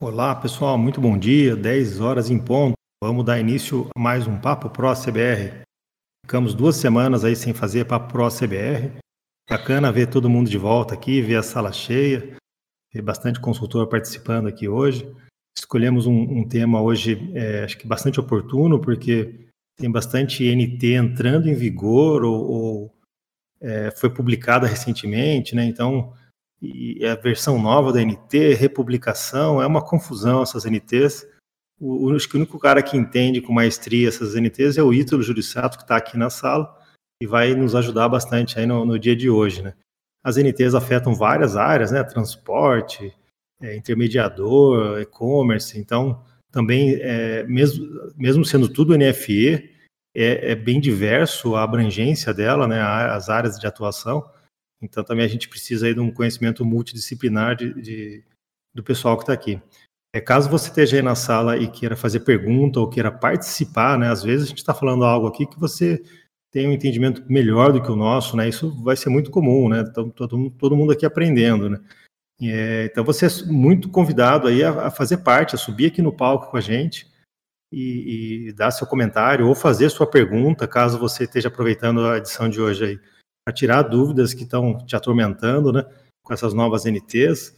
Olá, pessoal, muito bom dia. 10 horas em ponto. Vamos dar início a mais um Papo Pro CBR. Ficamos duas semanas aí sem fazer Papo Pro CBR. Bacana ver todo mundo de volta aqui, ver a sala cheia, ver bastante consultor participando aqui hoje. Escolhemos um, um tema hoje, é, acho que bastante oportuno, porque tem bastante NT entrando em vigor ou, ou é, foi publicada recentemente, né? Então, e a versão nova da NT, republicação, é uma confusão essas NTs. O, acho que o único cara que entende com maestria essas NTs é o Ítalo Jurissato, que está aqui na sala, e vai nos ajudar bastante aí no, no dia de hoje. Né? As NTs afetam várias áreas, né? transporte, é, intermediador, e-commerce, então também, é, mesmo, mesmo sendo tudo NFE, é, é, bem diverso a abrangência dela, né? as áreas de atuação, então também a gente precisa aí de um conhecimento multidisciplinar de, de do pessoal que está aqui. É, caso você esteja aí na sala e queira fazer pergunta ou queira participar, né, às vezes a gente está falando algo aqui que você tem um entendimento melhor do que o nosso, né, isso vai ser muito comum, né, então, todo, todo mundo aqui aprendendo, né. É, então você é muito convidado aí a, a, fazer parte, a subir aqui no palco com a gente e, e dar seu comentário ou fazer sua pergunta, caso você esteja aproveitando a edição de hoje aí a tirar dúvidas que estão te atormentando, né, com essas novas NTs.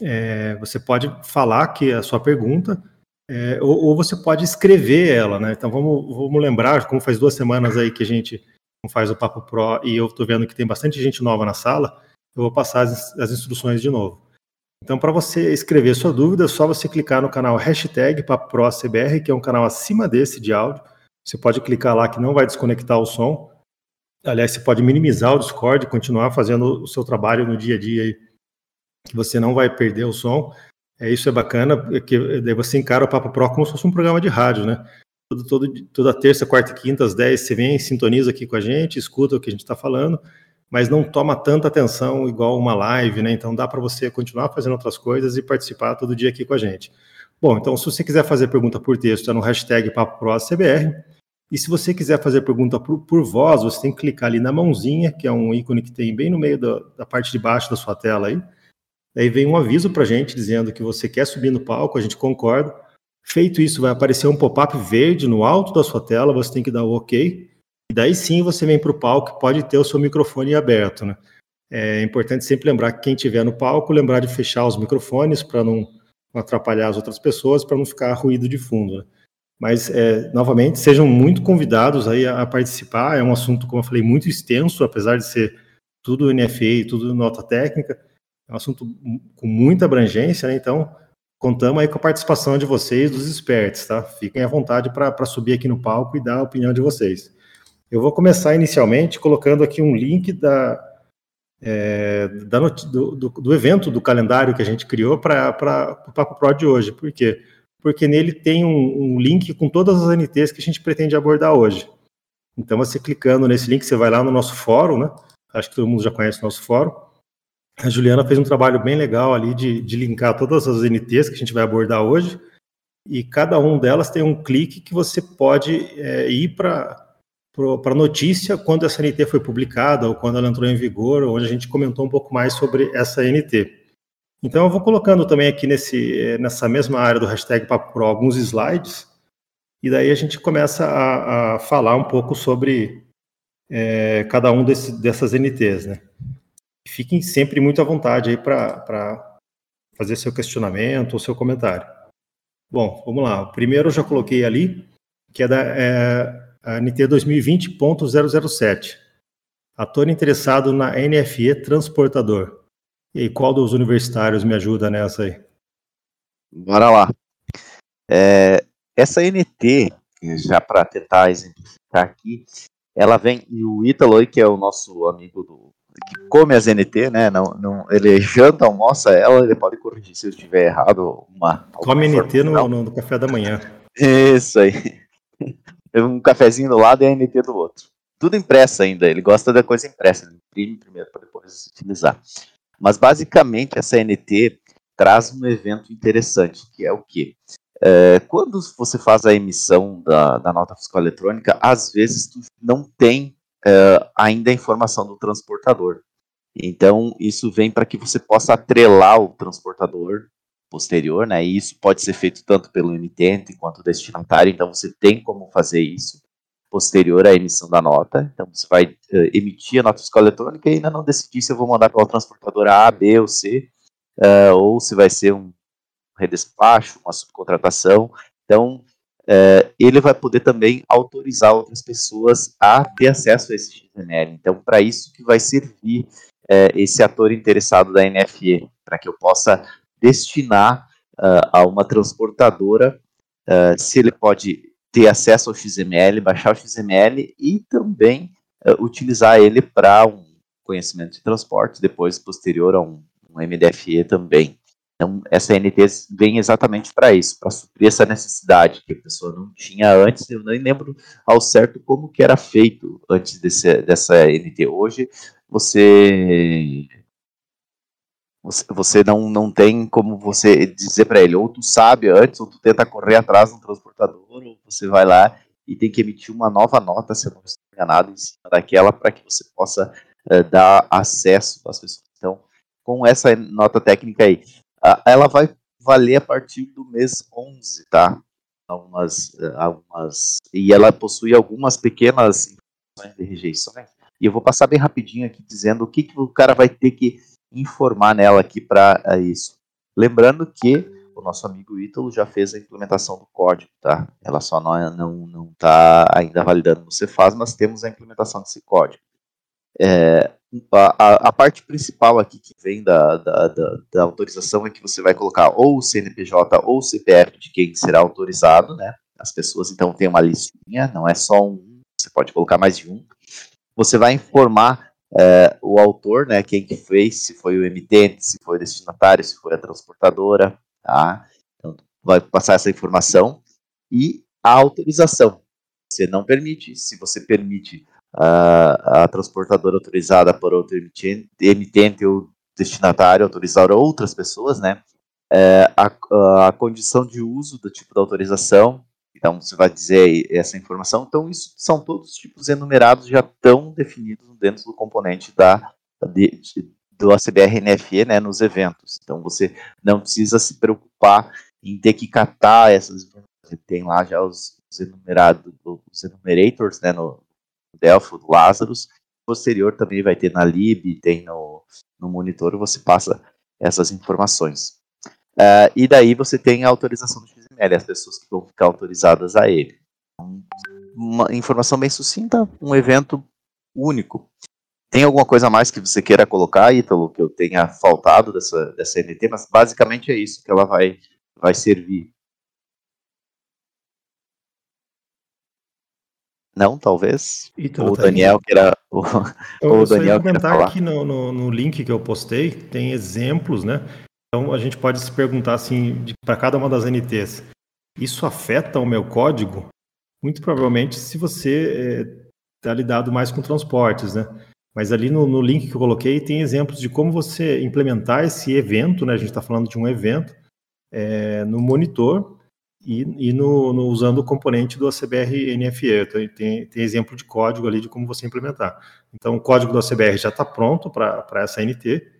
É, você pode falar que a sua pergunta, é, ou, ou, você pode escrever ela, né? Então vamos, vamos lembrar, como faz duas semanas aí que a gente não faz o Papo Pro e eu estou vendo que tem bastante gente nova na sala, eu vou passar as, as instruções de novo. Então, para você escrever sua dúvida, é só você clicar no canal hashtag PapoProCBR, que é um canal acima desse de áudio. Você pode clicar lá que não vai desconectar o som. Aliás, você pode minimizar o Discord e continuar fazendo o seu trabalho no dia a dia aí, que você não vai perder o som. É, isso é bacana, é que daí você encara o Papo Pro como se fosse um programa de rádio, né? Todo, todo, toda terça, quarta e quinta, às 10, você vem, sintoniza aqui com a gente, escuta o que a gente está falando, mas não toma tanta atenção igual uma live, né? Então dá para você continuar fazendo outras coisas e participar todo dia aqui com a gente. Bom, então se você quiser fazer pergunta por texto, é no hashtag PapoProCBR. E se você quiser fazer pergunta por, por, voz, você tem que clicar ali na mãozinha, que é um ícone que tem bem no meio da, da parte de baixo da sua tela aí. Daí vem um aviso para a gente dizendo que você quer subir no palco, a gente concorda. Feito isso, vai aparecer um pop-up verde no alto da sua tela, você tem que dar o OK. E daí sim você vem para o palco, pode ter o seu microfone aberto, né? É importante sempre lembrar que quem estiver no palco, lembrar de fechar os microfones para não atrapalhar as outras pessoas, para não ficar ruído de fundo. Né? Mas, é, novamente, sejam muito convidados aí a, a, participar. É um assunto, como eu falei, muito extenso, apesar de ser tudo NFA, tudo nota técnica. É um assunto com muita abrangência, né? Então, contamos aí com a participação de vocês, dos experts, tá? Fiquem à vontade para subir aqui no palco e dar a opinião de vocês. Eu vou começar inicialmente colocando aqui um link da, é, da do, do, do, evento, do calendário que a gente criou para o Papo Pro de hoje. Por quê? Porque porque nele tem um, um, link com todas as NTs que a gente pretende abordar hoje. Então, você clicando nesse link, você vai lá no nosso fórum, né? Acho que todo mundo já conhece o nosso fórum. A Juliana fez um trabalho bem legal ali de, de linkar todas as NTs que a gente vai abordar hoje, e cada um delas tem um clique que você pode é, ir para para notícia quando essa NT foi publicada ou quando ela entrou em vigor, onde a gente comentou um pouco mais sobre essa NT. Então eu vou colocando também aqui nesse, nessa mesma área do hashtag Papo Pro alguns slides, e daí a gente começa a, a falar um pouco sobre é, cada um desse, dessas NTs, né? Fiquem sempre muito à vontade aí para fazer seu questionamento ou seu comentário. Bom, vamos lá. O primeiro eu já coloquei ali, que é da é, a NT 2020.007. Ator interessado na NFE transportador. E qual dos universitários me ajuda nessa aí? Bora lá. É, essa NT, já para tentar exemplificar aqui, ela vem, e o Ítalo aí, que é o nosso amigo do, que come as NT, né? Não, não, ele janta, almoça ela, ele pode corrigir se eu estiver errado. Uma, come NT no, no, café da manhã. Isso aí. Um cafezinho do lado e a NT do outro. Tudo impresso ainda, ele gosta da coisa impressa, ele imprime primeiro para depois utilizar. Mas basicamente essa NT traz um evento interessante, que é o quê? É, quando você faz a emissão da, da, nota fiscal eletrônica, às vezes tu não tem é, ainda a informação do transportador. Então, isso vem para que você possa atrelar o transportador posterior, né? E isso pode ser feito tanto pelo emitente quanto destinatário, então você tem como fazer isso posterior à emissão da nota. Então você vai uh, emitir a nota fiscal eletrônica e ainda não decidir se eu vou mandar pela transportadora A, B ou C, uh, ou se vai ser um redespacho, uma subcontratação. Então uh, ele vai poder também autorizar outras pessoas a ter acesso a esse XML. Então para isso que vai servir esse ator interessado da NFE, para que eu possa destinar a uma transportadora se ele pode ter acesso ao XML, baixar o XML e também uh, utilizar ele para um conhecimento de transporte, depois posterior a um, um MDFE também. Então, essa NT vem exatamente para isso, para suprir essa necessidade que a pessoa não tinha antes. Eu nem lembro ao certo como que era feito antes desse, dessa NT. Hoje, você você, você não, não tem como você dizer para ele, ou tu sabe antes, ou tu tenta correr atrás do transportador, ou você vai lá e tem que emitir uma nova nota, se eu não estou enganado, em cima daquela, para que você possa uh, dar acesso às pessoas. Então, com essa nota técnica aí, uh, ela vai valer a partir do mês 11, tá? Algumas, uh, algumas, e ela possui algumas pequenas informações de rejeições, e eu vou passar bem rapidinho aqui dizendo o que, que o cara vai ter que informar nela aqui para é, isso. Lembrando que o nosso amigo Ítalo já fez a implementação do código, tá? Ela só não está não, não tá ainda validando no Cefaz, mas temos a implementação desse código. É, a, a, parte principal aqui que vem da, da, da, da, autorização é que você vai colocar ou o CNPJ ou o CPF de quem será autorizado, né? As pessoas então têm uma listinha, não é só um, você pode colocar mais de um. Você vai informar é, o autor, né, quem que fez, se foi o emitente, se foi o destinatário, se foi a transportadora, tá? Então, vai passar essa informação e a autorização. Você não permite, se você permite a, a transportadora autorizada por outro emitente, emitente ou destinatário autorizar outras pessoas, né, é, a, a condição de uso do tipo da autorização, então você vai dizer essa informação. Então isso são todos os tipos enumerados já estão definidos dentro do componente da de, do ACBR NFE, né, nos eventos. Então você não precisa se preocupar em ter que catar essas informações. Tem lá já os, os enumerados, os enumerators, né, no Delphi, do Lazarus. Posterior também vai ter na lib, tem no, no monitor, você passa essas informações. Uh, e daí você tem a autorização do XML, as pessoas que vão ficar autorizadas a ele. Uma informação bem sucinta, um evento único. Tem alguma coisa a mais que você queira colocar, Ítalo, que eu tenha faltado dessa, dessa NT, mas basicamente é isso que ela vai, vai servir. Não, talvez. Ítalo, o tá Daniel queira. O, eu, o Daniel falar. aqui no, no, no link que eu postei, tem exemplos, né? Então a gente pode se perguntar assim, para cada uma das NTs, isso afeta o meu código? Muito provavelmente se você está eh, é, lidado mais com transportes, né? Mas ali no, no, link que eu coloquei tem exemplos de como você implementar esse evento, né? A gente está falando de um evento é, no monitor e, e no, no, usando o componente do ACBR NFE. Então, tem, tem exemplo de código ali de como você implementar. Então o código do ACBR já está pronto para essa NT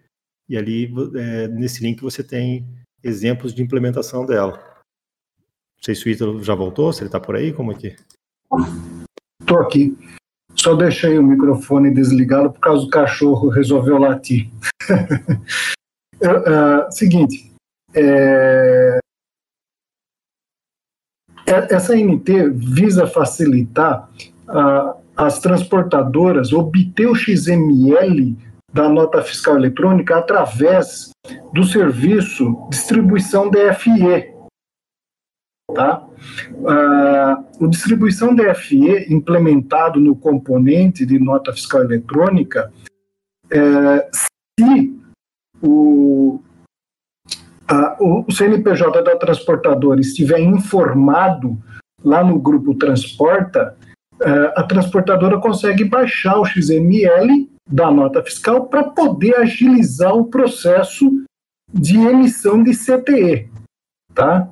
e ali, é, nesse link, você tem exemplos de implementação dela. Não sei se o Ítalo já voltou, se ele está por aí, como é que... Estou aqui. Só deixei o microfone desligado por causa do cachorro resolveu latir. uh, seguinte, é... é essa NT visa facilitar uh, as transportadoras obter o XML da nota fiscal eletrônica através do serviço distribuição DFE. Tá? Uh, o distribuição DFE implementado no componente de nota fiscal eletrônica, é, se o, uh, o CNPJ da transportadora estiver informado lá no grupo Transporta, a transportadora consegue baixar o XML da nota fiscal para poder agilizar o processo de emissão de CTE, tá?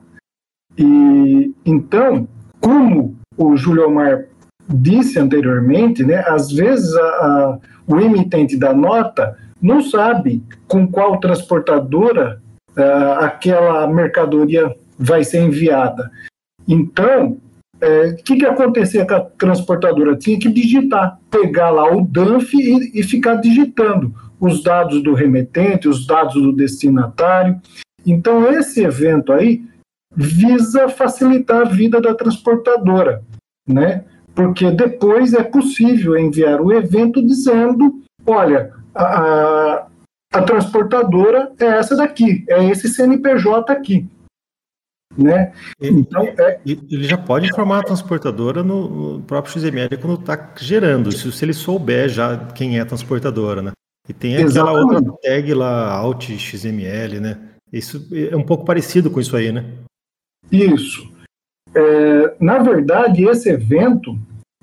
E então, como o Júlio Omar disse anteriormente, né, às vezes a, a, o emitente da nota não sabe com qual transportadora uh, aquela mercadoria vai ser enviada. Então, o é, que, que acontecia com a transportadora? Tinha que digitar, pegar lá o DANF e, e ficar digitando os dados do remetente, os dados do destinatário. Então, esse evento aí visa facilitar a vida da transportadora, né? Porque depois é possível enviar o evento dizendo: olha, a, a transportadora é essa daqui, é esse CNPJ aqui. Né? Então, é... Ele já pode informar a transportadora no, próprio XML quando está gerando, se, se, ele souber já quem é a transportadora, né? E tem aquela Exatamente. outra tag lá, Alt XML, né? Isso é um pouco parecido com isso aí, né? Isso. É, na verdade, esse evento,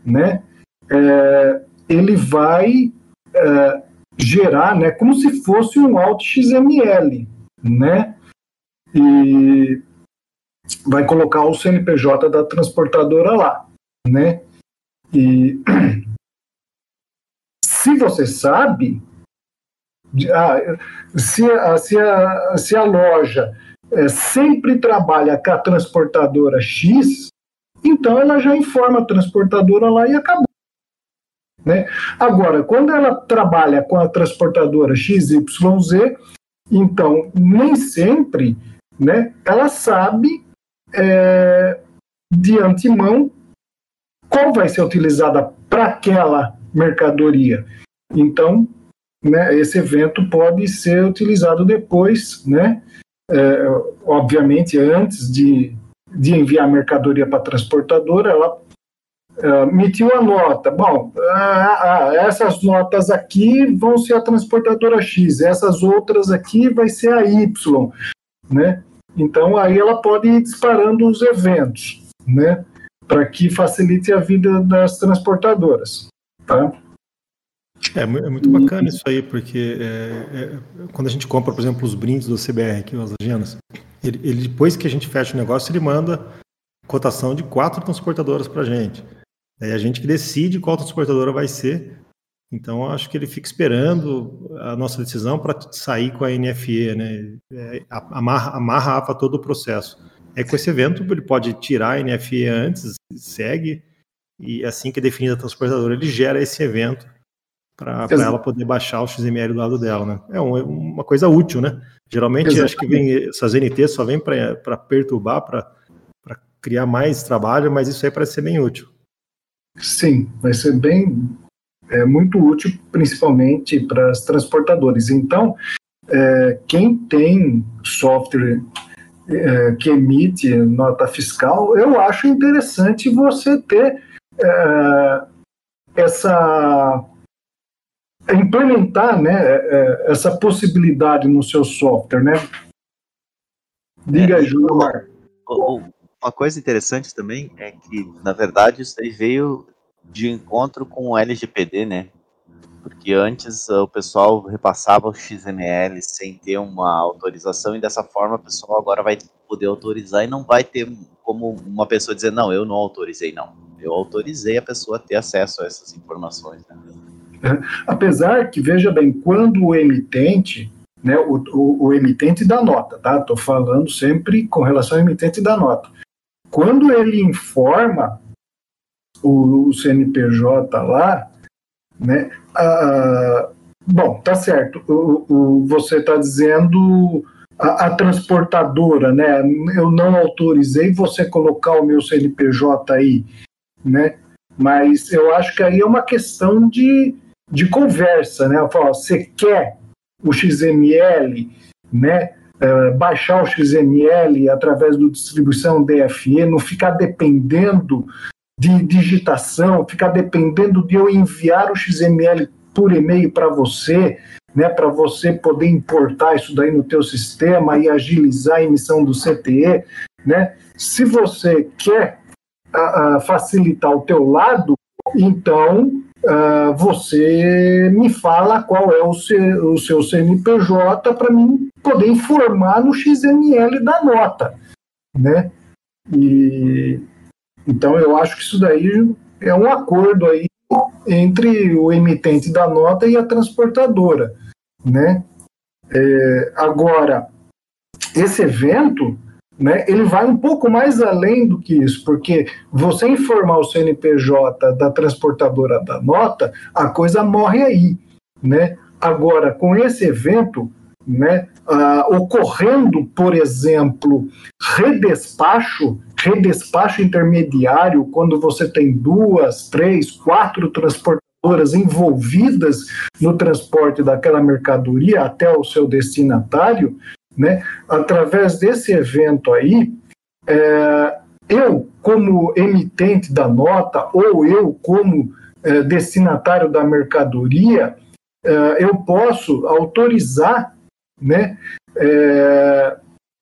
né, é, ele vai é, gerar, né, como se fosse um Alt XML, né? E vai colocar o CNPJ da transportadora lá, né? E se você sabe, ah, se, a, se, a, se a loja é, sempre trabalha com a transportadora X, então ela já informa a transportadora lá e acabou. Né? Agora, quando ela trabalha com a transportadora XYZ, então nem sempre né, ela sabe é, de antemão qual vai ser utilizada para aquela mercadoria. Então, né, esse evento pode ser utilizado depois, né, é, obviamente antes de, de enviar a mercadoria para a transportadora, ela é, emitiu a nota. Bom, essas notas aqui vão ser a transportadora X, essas outras aqui vai ser a Y, né? Então aí ela pode ir disparando os eventos, né? Para que facilite a vida das transportadoras, tá? É, é muito bacana isso aí, porque é, é, quando a gente compra, por exemplo, os brindes do CBR aqui, as agendas, ele, ele, depois que a gente fecha o negócio, ele manda cotação de quatro transportadoras para a gente. É a gente que decide qual transportadora vai ser. Então, acho que ele fica esperando a nossa decisão para sair com a NFE, né? É, amarra, amarra todo o processo. É com esse evento, ele pode tirar a NFE antes, segue, e assim que é definida a transportadora, ele gera esse evento para ela poder baixar o XML do lado dela, né? É uma coisa útil, né? Geralmente Exatamente. acho que vem essas NT só vem para perturbar, para criar mais trabalho, mas isso aí parece ser bem útil. Sim, vai ser bem é muito útil, principalmente para as transportadoras. Então, é, quem tem software é, que emite nota fiscal, eu acho interessante você ter é, essa implementar né, é, é, essa possibilidade no seu software, né? Diga aí, Gilmar. Uma coisa interessante também é que, na verdade, isso aí veio de encontro com o LGPD, né? Porque antes o pessoal repassava o XML sem ter uma autorização e dessa forma o pessoal agora vai poder autorizar e não vai ter como uma pessoa dizer, não, eu não autorizei, não. Eu autorizei a pessoa ter acesso a essas informações. Né? Apesar que, veja bem, quando o emitente, né, o, o, o emitente da nota, tá? Estou falando sempre com relação ao emitente da nota. Quando ele informa o, o CNPJ lá, né, ah, bom, tá certo, o, o você está dizendo a, a, transportadora, né, eu não autorizei você colocar o meu CNPJ aí, né, mas eu acho que aí é uma questão de, de conversa, né? Eu falo, você quer o XML, né? Uh, baixar o XML através do distribuição DFE, não ficar dependendo de digitação, ficar dependendo de eu enviar o XML por e-mail para você, né, para você poder importar isso daí no teu sistema e agilizar a emissão do CTE, né? Se você quer facilitar o teu lado, então uh, você me fala qual é o seu, o seu CNPJ para mim poder informar no XML da nota, né? E então eu acho que isso daí é um acordo aí entre o emitente da nota e a transportadora, né? É, agora, esse evento, né, ele vai um pouco mais além do que isso, porque você informar o CNPJ da transportadora da nota, a coisa morre aí, né? Agora, com esse evento, né, uh, ocorrendo, por exemplo, redespacho, redespacho intermediário, quando você tem duas, três, quatro transportadoras envolvidas no transporte daquela mercadoria até o seu destinatário, né, através desse evento aí, é, eu, como emitente da nota, ou eu, como é, destinatário da mercadoria, é, eu posso autorizar né, é,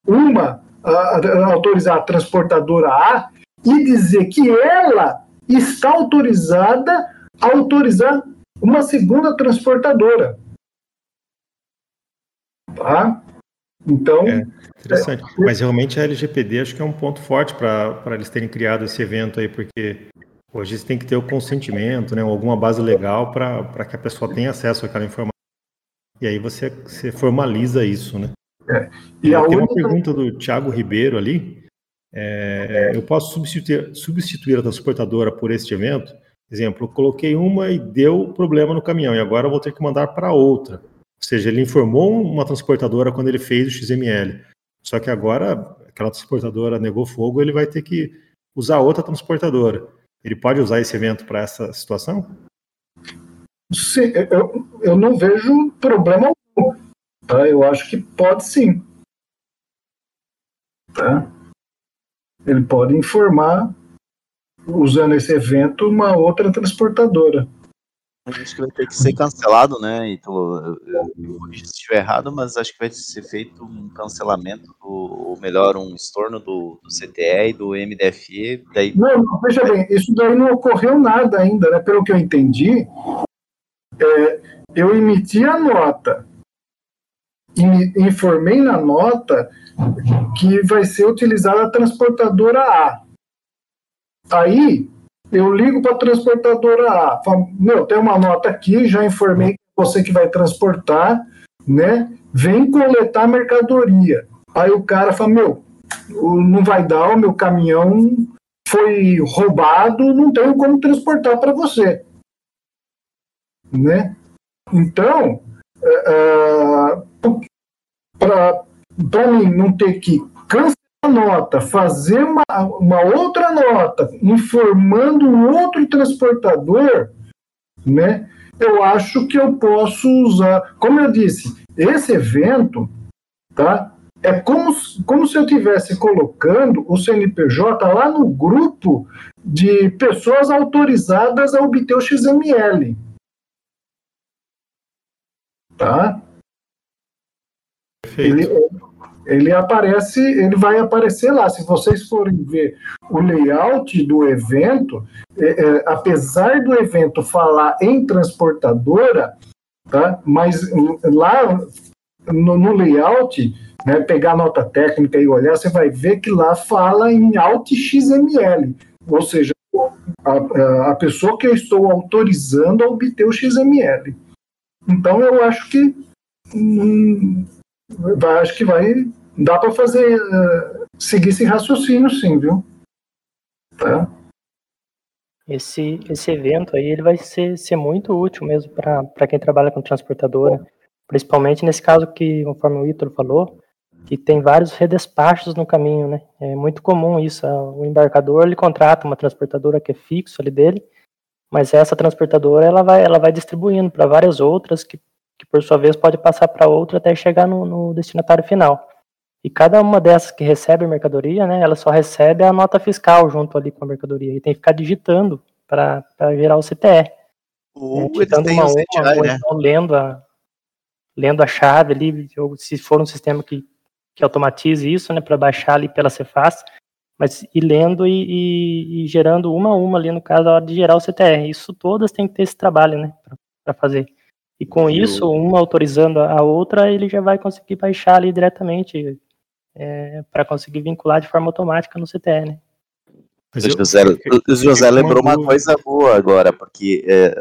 uma, a, a, autorizar a transportadora A e dizer que ela está autorizada a autorizar uma segunda transportadora. Tá? Então. É, interessante. É, Mas realmente a LGPD acho que é um ponto forte para eles terem criado esse evento aí, porque hoje eles têm que ter o consentimento, né, alguma base legal para que a pessoa tenha acesso àquela informação. E aí você, você formaliza isso, né? É. E a Tem única... uma pergunta do Thiago Ribeiro ali. É, eu posso substituir, substituir a transportadora por este evento? Exemplo, eu coloquei uma e deu problema no caminhão, e agora eu vou ter que mandar para outra. Ou seja, ele informou uma transportadora quando ele fez o XML. Só que agora aquela transportadora negou fogo, ele vai ter que usar outra transportadora. Ele pode usar esse evento para essa situação? Sim, eu, eu não vejo problema algum. Tá? Eu acho que pode sim. Tá? Ele pode informar, usando esse evento, uma outra transportadora. Acho que vai ter que ser cancelado, né? Então, se estiver errado, mas acho que vai ser feito um cancelamento, do, ou melhor, um estorno do, do CTE e do MDFE. Daí... Não, não, veja bem, isso daí não ocorreu nada ainda, né? Pelo que eu entendi, é, eu emiti a nota e informei na nota que vai ser utilizada a transportadora A. Aí eu ligo para a transportadora A, falo, meu, tem uma nota aqui, já informei que você que vai transportar, né? Vem coletar mercadoria. Aí o cara fala, meu, não vai dar, o meu caminhão foi roubado, não tenho como transportar para você né? Então, é, é para mim não ter que cancelar a nota, fazer uma, uma outra nota informando um outro transportador, né? Eu acho que eu posso usar, como eu disse, esse evento, tá? É como, como se eu estivesse colocando o CNPJ lá no grupo de pessoas autorizadas a obter o XML tá? Ele, ele aparece, ele vai aparecer lá. Se vocês forem ver o layout do evento, é, é, apesar do evento falar em transportadora, tá? Mas lá no, no layout, né, pegar a nota técnica e olhar, você vai ver que lá fala em Alt XML, ou seja, a, a pessoa que eu estou autorizando a obter o XML. Então eu acho que hum, vai, acho que vai dá para fazer uh, seguir esse raciocínio, sim, viu? Tá? Esse, esse evento aí ele vai ser, ser muito útil mesmo para quem trabalha com transportadora, principalmente nesse caso que, conforme o Ítalo falou, que tem vários redespachos no caminho, né? É muito comum isso. O embarcador ele contrata uma transportadora que é fixo ali dele, mas essa transportadora ela vai, ela vai distribuindo para várias outras que, que por sua vez pode passar para outra até chegar no, no, destinatário final. E cada uma dessas que recebe a mercadoria, né, ela só recebe a nota fiscal junto ali com a mercadoria e tem que ficar digitando para gerar o CTE. Ou é, digitando uma, uma, uma, ou né? então lendo a lendo a chave ali, ou se for um sistema que, que automatize isso, né, para baixar ali pela Cefaz, mas ir lendo e, e, e, gerando uma a uma ali, no caso, a hora de gerar o CTR. Isso todas têm que ter esse trabalho, né, para fazer. E com isso, uma autorizando a outra, ele já vai conseguir baixar ali diretamente é, para conseguir vincular de forma automática no CTR, né. o José, o José lembrou uma coisa boa agora, porque é,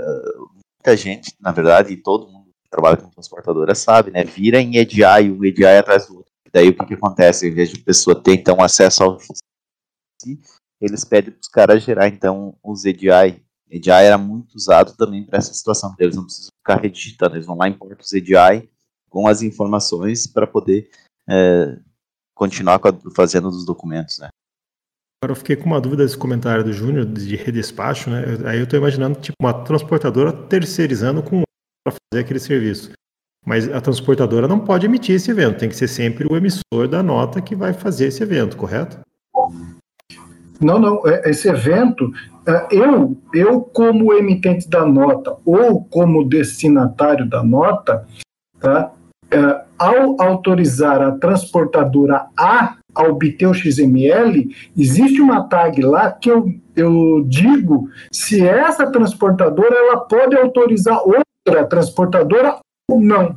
muita gente, na verdade, e todo mundo que trabalha com transportadora sabe, né? Vira em EDI, um EDI atrás do outro Daí o que, que acontece? Em vez de a pessoa ter então acesso ao eles pedem para os caras gerar então os EDI. EDI era muito usado também para essa situação. Eles não precisam ficar redigitando, eles vão lá e importam os EDI com as informações para poder é, continuar fazendo os documentos, né? Agora eu fiquei com uma dúvida desse comentário do Júnior de redespacho, né? Aí eu estou imaginando tipo uma transportadora terceirizando com para fazer aquele serviço. Mas a transportadora não pode emitir esse evento, tem que ser sempre o emissor da nota que vai fazer esse evento, correto? Não, não. É, esse evento, é, eu, eu como emitente da nota ou como destinatário da nota, tá? É, ao autorizar a transportadora a obter o XML, existe uma tag lá que eu, eu digo se essa transportadora ela pode autorizar outra transportadora ou não.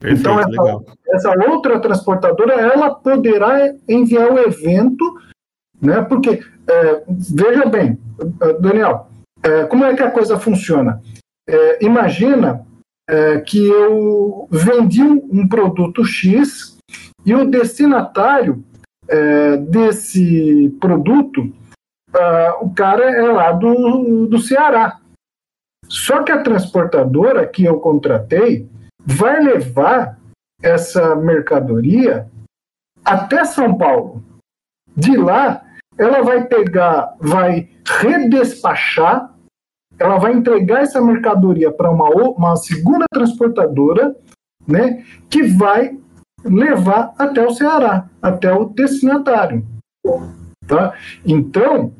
Perfeito, então, essa, essa, outra transportadora ela poderá enviar o evento, né? Porque, é, veja bem, Daniel, é, como é que a coisa funciona? É, imagina é, que eu vendi um produto X e o destinatário é, desse produto, é, o cara é lá do, do Ceará. Só que a transportadora que eu contratei vai levar essa mercadoria até São Paulo. De lá, ela vai pegar, vai redespachar ela vai entregar essa mercadoria para uma, uma segunda transportadora, né, que vai levar até o Ceará, até o destinatário. Tá? Então,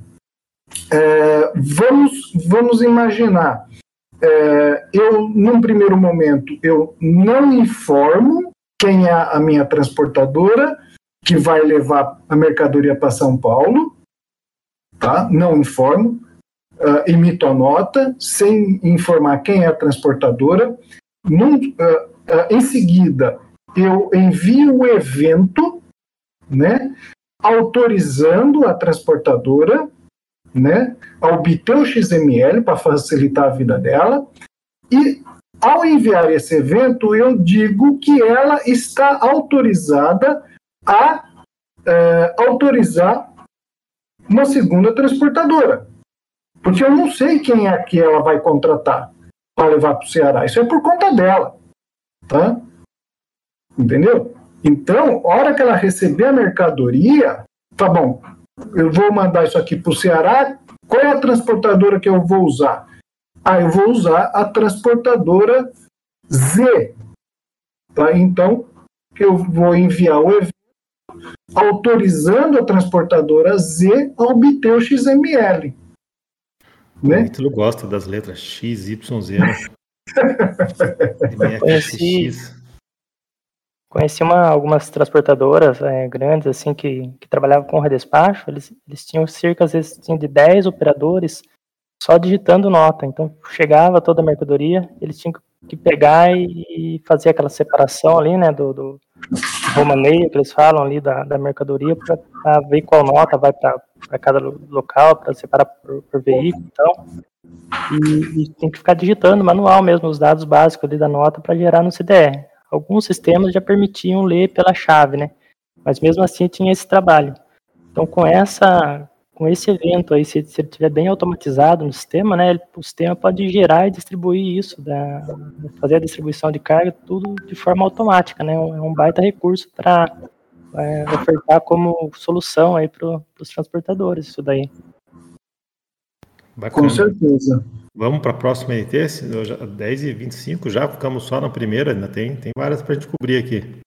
é, vamos, vamos imaginar, é, eu, num primeiro momento, eu não informo quem é a minha transportadora que vai levar a mercadoria para São Paulo, tá? não informo uh, emito a nota sem informar quem é a transportadora. Num, uh, uh, em seguida, eu envio o evento, né, autorizando a transportadora né, a obter o XML para facilitar a vida dela. E ao enviar esse evento, eu digo que ela está autorizada a autorizar uma segunda transportadora. Porque eu não sei quem é que ela vai contratar para levar para o Ceará. Isso é por conta dela. Tá? Entendeu? Então, hora que ela receber a mercadoria, tá bom, eu vou mandar isso aqui para o Ceará. Qual é a transportadora que eu vou usar? Ah, eu vou usar a transportadora Z. Tá? Então, eu vou enviar o evento autorizando a transportadora Z a obter o XML. Né? O Ítalo gosta das letras X, Y, Z. Né? conheci, conheci uma, algumas transportadoras é, grandes assim que, que trabalhavam com redespacho. Eles, eles tinham cerca às vezes de 10 operadores só digitando nota. Então chegava toda a mercadoria, eles tinham que pegar e fazer aquela separação ali, né, do, do romaneio que eles falam ali da, da mercadoria para ver qual nota vai para cada local, para separar por, por, veículo e tal. E, tem que ficar digitando manual mesmo os dados básicos ali da nota para gerar no CDR. Alguns sistemas já permitiam ler pela chave, né? Mas mesmo assim tinha esse trabalho. Então com essa com esse evento aí, se, se ele estiver bem automatizado no sistema, né, ele, o sistema pode gerar e distribuir isso, da, fazer a distribuição de carga, tudo de forma automática, né, é um baita recurso para é, ofertar como solução aí para os transportadores, isso daí. Bacana. Com certeza. Vamos para a próxima NT, 10 e 25 já, ficamos só na primeira, ainda tem, tem várias para a gente cobrir aqui.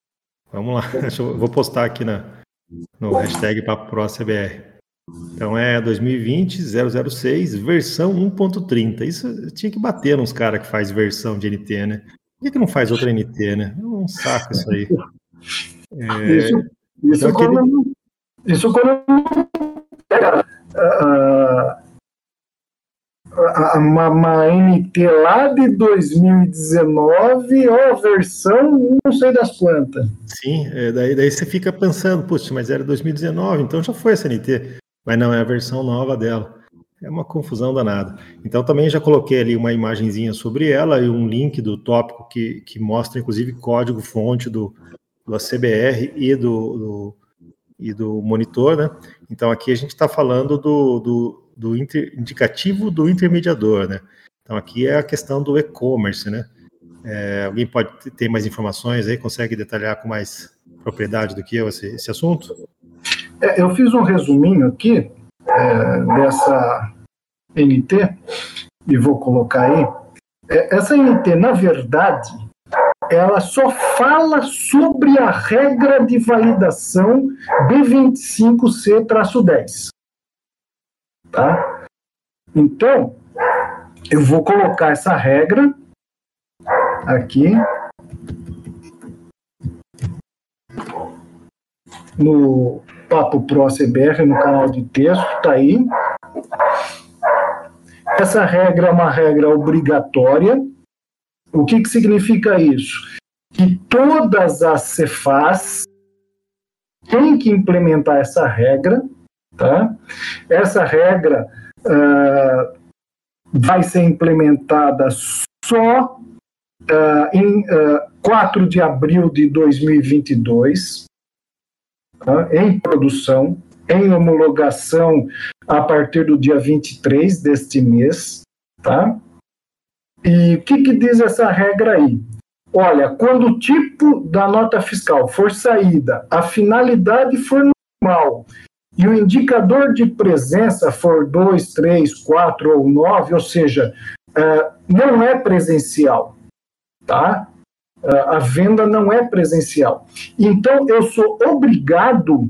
Vamos lá, eu, vou postar aqui na, no hashtag PapoProCBR. Então é 2020 006, versão 1.30. Isso tinha que bater nos caras que faz versão de NT, né? Por que, que não faz outra NT, né? É um saco isso aí. É, isso, isso, então, quando, aquele... isso quando pega uh, uma, uma NT lá de 2019, ó, versão não sei das plantas. Sim, é, daí, daí você fica pensando, puxa, mas era 2019, então já foi essa NT. Mas não, é a versão nova dela. é uma confusão danada. Então também já coloquei ali uma imagenzinha sobre ela e um link do tópico que, que mostra inclusive código fonte do, do ACBR e do, do, e do monitor, né? Então aqui a gente está falando do, do, do inter, indicativo do intermediador, né? Então aqui é a questão do e-commerce, né? É, alguém pode ter mais informações aí, consegue detalhar com mais propriedade do que eu esse, esse assunto? É, eu fiz um resuminho aqui é, dessa NT e vou colocar aí. É, essa NT, na verdade, ela só fala sobre a regra de validação B25C-10. Tá? Então, eu vou colocar essa regra aqui no Papo Pro CBR, no canal de texto, tá aí. Essa regra é uma regra obrigatória. O que, que significa isso? Que todas as Cefas têm que implementar essa regra, tá? Essa regra uh, vai ser implementada só uh, em uh, ah, 4 de abril de 2022, tá? em produção, em homologação a partir do dia 23 deste mês. Tá? E o que, que diz essa regra aí? Olha, quando o tipo da nota fiscal for saída, a finalidade for normal e o indicador de presença for 2, 3, 4 ou 9, ou seja, uh, não é presencial, tá? a venda não é presencial. Então, eu sou obrigado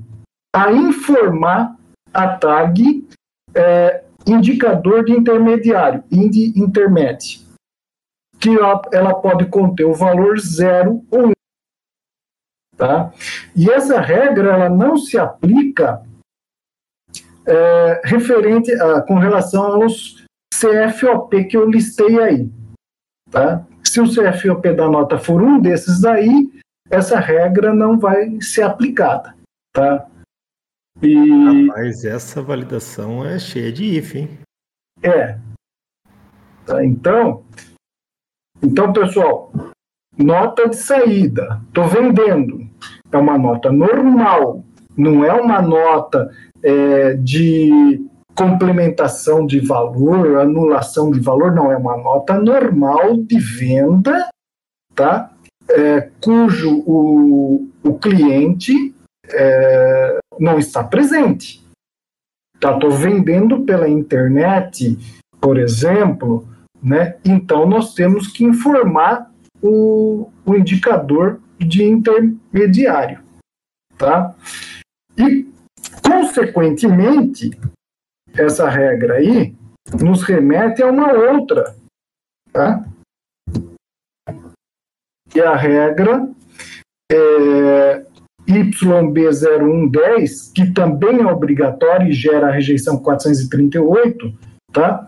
a informar a tag é, indicador de intermediário, indi intermédio, que ela pode conter o valor zero ou um. Tá? E essa regra ela não se aplica é, referente a, com relação aos CFOP que eu listei aí. Tá? Se o CFOP da nota for um desses daí, essa regra não vai ser aplicada, tá? E... Rapaz, essa validação é cheia de if, hein? É. Tá, então, então, pessoal, nota de saída, estou vendendo. É uma nota normal, não é uma nota é, de complementação de valor, anulação de valor, não, é uma nota normal de venda, tá? É, cujo o, o cliente é, não está presente. Tá, estou vendendo pela internet, por exemplo, né? Então nós temos que informar o, o indicador de intermediário, tá? E consequentemente essa regra aí nos remete a uma outra, tá? E a regra é YB0110, que também é obrigatória e gera a rejeição 438, tá?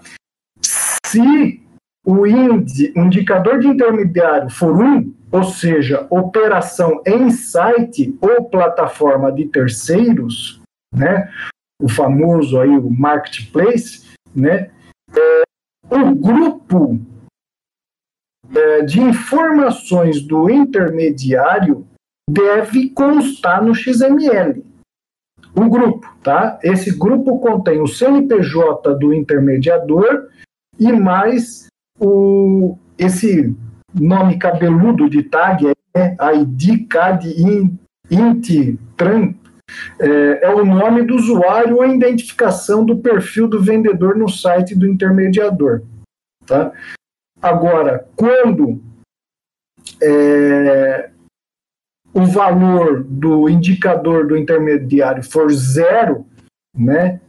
Se o indicador de intermediário for 1, ou seja, operação em site ou plataforma de terceiros, né? o famoso aí o marketplace, né? É, o grupo é, de informações do intermediário deve constar no XML. O grupo, tá? Esse grupo contém o CNPJ do intermediador e mais o esse nome cabeludo de tag, é ID, CAD, INT, TRAN, é, é, o nome do usuário ou a identificação do perfil do vendedor no site do intermediador. Tá? Agora, quando é, o valor do indicador do intermediário for zero, né,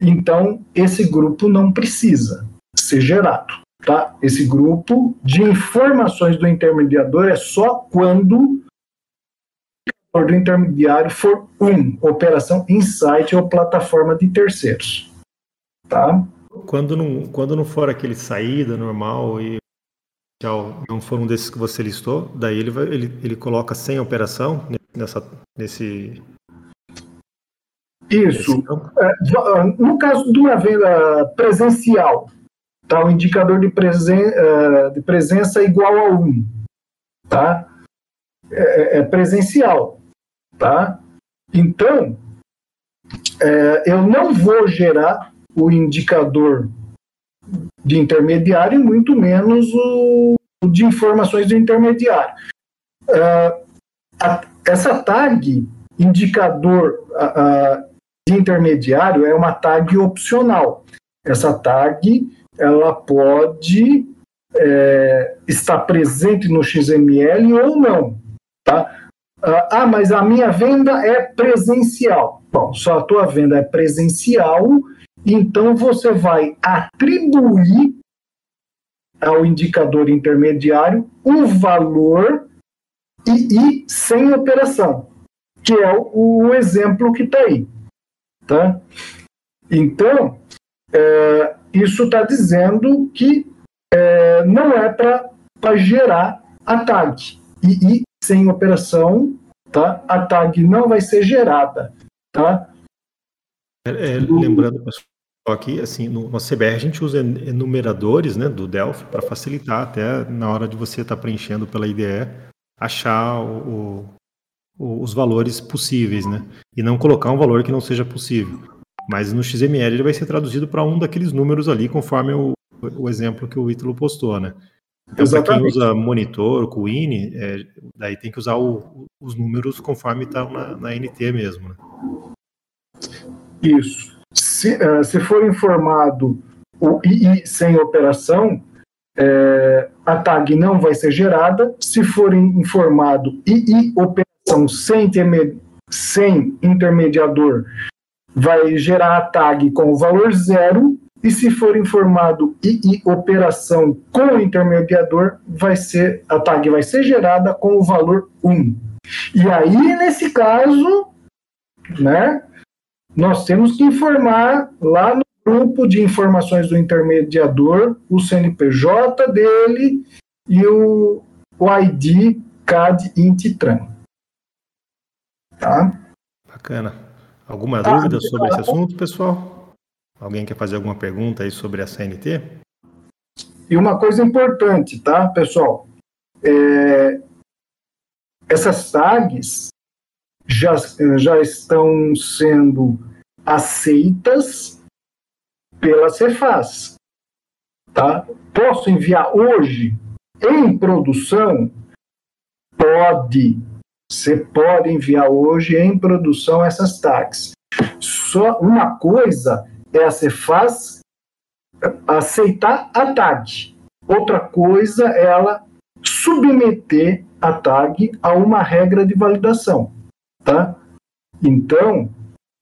então esse grupo não precisa ser gerado. Tá? Esse grupo de informações do intermediador é só quando do intermediário for um, operação insight ou plataforma de terceiros. Tá? Quando não, quando não for aquele saída normal e não for um desses que você listou, daí ele, vai, ele, ele coloca sem operação nessa, nesse. Isso. É, no caso de uma venda presencial, tá? o indicador de, presen é, de presença é igual a 1. Tá? É, é presencial. Tá? Então, é, eu não vou gerar o indicador de intermediário, muito menos o de informações do intermediário. Uh, a, essa tag indicador uh, de intermediário é uma tag opcional. Essa tag ela pode é, estar presente no XML ou não. Tá? Uh, ah, mas a minha venda é presencial. Bom, só a tua venda é presencial, então você vai atribuir ao indicador intermediário o valor e, e sem operação, que é o, o exemplo que está aí. Tá? Então, é, isso está dizendo que é, não é para gerar a tag. E, e, sem operação, tá? a tag não vai ser gerada. Tá? É, é lembrando, pessoal, aqui, assim, no, no CBR a gente usa enumeradores né, do Delphi para facilitar até na hora de você estar tá preenchendo pela IDE, achar o, o, os valores possíveis, né? E não colocar um valor que não seja possível. Mas no XML ele vai ser traduzido para um daqueles números ali, conforme o, o exemplo que o Ítalo postou, né? Então, para quem usa monitor, Queen, é, daí tem que usar o, os números conforme está na, na, NT mesmo. Né? Isso. Se, uh, se for informado o II sem operação, é, a tag não vai ser gerada. Se for informado II operação sem, sem intermediador, vai gerar a tag com o valor zero e se for informado II operação com o intermediador, vai ser a tag vai ser gerada com o valor 1. E aí, nesse caso, né, nós temos que informar lá no grupo de informações do intermediador o CNPJ dele e o, o ID CAD INTITRAN. Tá? Bacana. Alguma tá, dúvida sobre esse assunto, pessoal? Alguém quer fazer alguma pergunta aí sobre a CNT? E uma coisa importante, tá, pessoal? É, essas tags já, já estão sendo aceitas pela Cefaz. Tá? Posso enviar hoje em produção? Pode. Você pode enviar hoje em produção essas tags. Só uma coisa é a Cefaz aceitar a tag. Outra coisa é ela submeter a tag a uma regra de validação, tá? Então,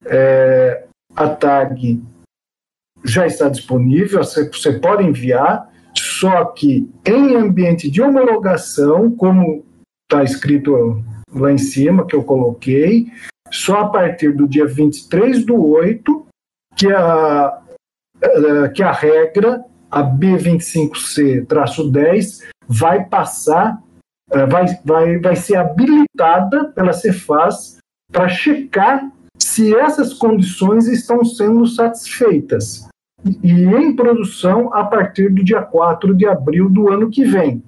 é, a tag já está disponível, você, você pode enviar, só que em ambiente de homologação, como está escrito lá em cima, que eu coloquei, só a partir do dia 23 do 8 que a, é, que a regra, a B25C-10, vai passar, é, vai, vai, vai ser habilitada pela Cefaz para checar se essas condições estão sendo satisfeitas e em produção a partir do dia 4 de abril do ano que vem.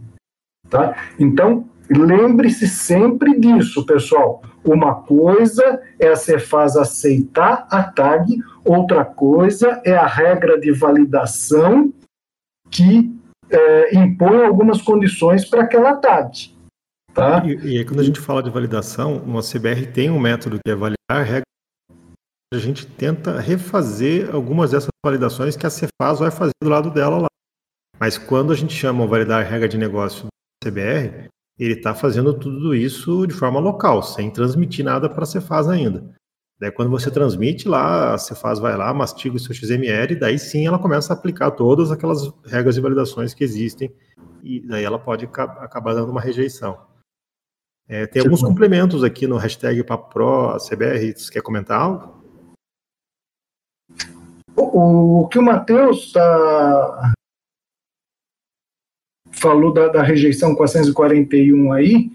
Tá? Então, lembre-se sempre disso, pessoal. Uma coisa é a Cefaz aceitar a TAG, outra coisa é a regra de validação que é, impõe algumas condições para aquela TAG. Tá? E, e quando a gente fala de validação, uma CBR tem um método que é validar a regra a gente tenta refazer algumas dessas validações que a Cefaz vai fazer do lado dela lá. Mas quando a gente chama validar regra de negócio do CBR, ele está fazendo tudo isso de forma local, sem transmitir nada para a Cefaz ainda. Daí quando você transmite lá, a Cefaz vai lá, mastiga o seu XML, daí sim ela começa a aplicar todas aquelas regras de validações que existem, e daí ela pode acabar dando uma rejeição. É, tem alguns complementos aqui no hashtag PapoPro, CBR, você quer comentar algo? O, o que o Matheus tá, falou da, da, rejeição 441 aí,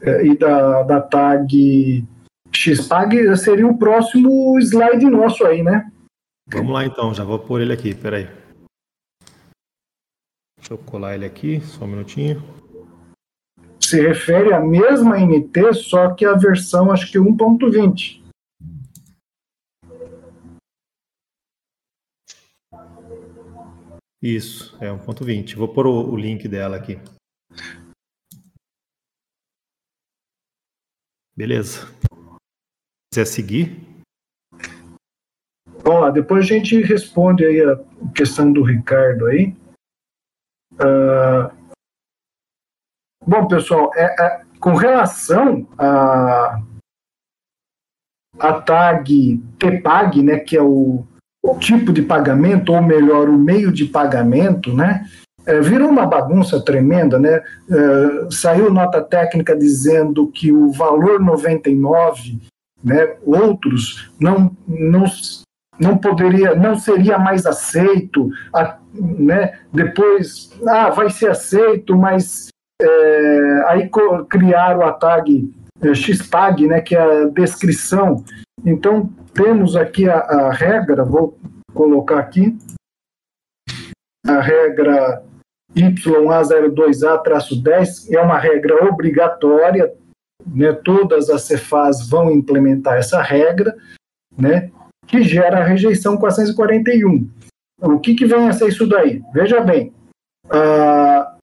é, e da, da tag XPAG seria o próximo slide nosso aí, né? Vamos lá então, já vou pôr ele aqui, peraí. Deixa eu colar ele aqui, só um minutinho. Se refere à mesma NT, só que a versão acho que 1.20. Isso, é 1.20. Vou pôr o, o link dela aqui. Beleza. Se quiser seguir. Vamos lá, depois a gente responde aí a questão do Ricardo aí. Uh, bom, pessoal, é, é, com relação a, a tag TPAG, né, que é o, o tipo de pagamento, ou melhor, o meio de pagamento, né, é, virou uma bagunça tremenda, né? É, saiu nota técnica dizendo que o valor 99, né, outros, não, não, não poderia, não seria mais aceito, a, né? Depois, ah, vai ser aceito, mas é, aí criaram a tag é, XTAG, né, que é a descrição. Então, temos aqui a, a regra, vou colocar aqui, a regra YA02A-10 é uma regra obrigatória, né, todas as Cefas vão implementar essa regra, né, que gera a rejeição 441. O que, que vem a ser isso daí? Veja bem, a,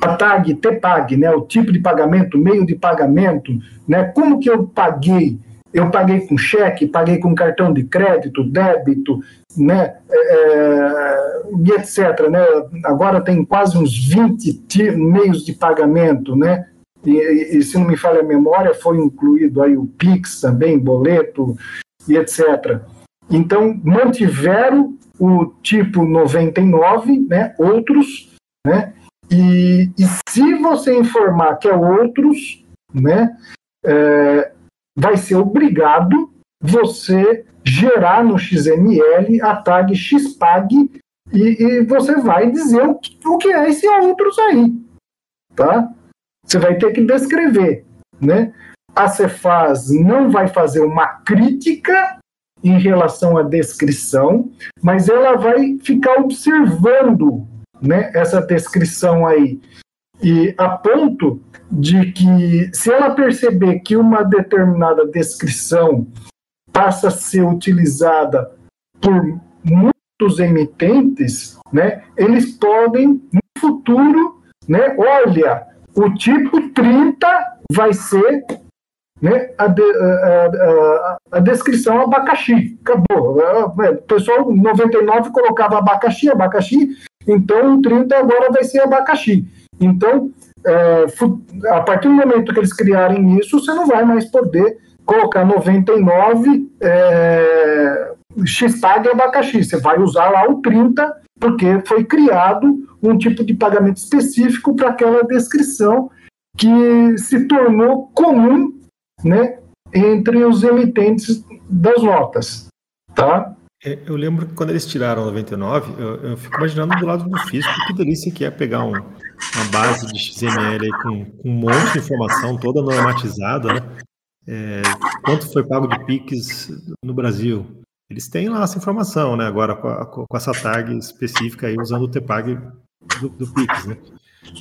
a tag TPAG, né, o tipo de pagamento, meio de pagamento, né, como que eu paguei eu paguei com cheque, paguei com cartão de crédito, débito, né, é, é e etc. Né? Agora tem quase uns 20 meios de pagamento, né? E, e, se não me falha a memória, foi incluído aí o Pix também, boleto e etc. Então, mantiveram o tipo 99, né, outros, né, e, e se você informar que é outros, né, é, vai ser obrigado você gerar no XML a tag xpag e, e você vai dizer o que, o que é esse outros aí, tá? Você vai ter que descrever, né? A Cefaz não vai fazer uma crítica em relação à descrição, mas ela vai ficar observando né, essa descrição aí. E a ponto de que, se ela perceber que uma determinada descrição passa a ser utilizada por muitos emitentes, né, eles podem, no futuro, né, olha, o tipo 30 vai ser né, a, de, a, a, a, descrição abacaxi. Acabou. É, o pessoal 99 colocava abacaxi, abacaxi, então o 30 agora vai ser abacaxi. Então, é, a partir do momento que eles criarem isso, você não vai mais poder colocar 99 é, X-Tag abacaxi. Você vai usar lá o 30, porque foi criado um tipo de pagamento específico para aquela descrição que se tornou comum né, entre os emitentes das notas. Tá? É, eu lembro que quando eles tiraram 99, eu, eu fico imaginando do lado do físico que delícia que é pegar um, uma base de XML com, com, um monte de informação toda normatizada, né? É, quanto foi pago de PIX no Brasil? Eles têm lá essa informação, né? Agora com, a, com essa tag específica aí usando o TPAG do, do PIX, né?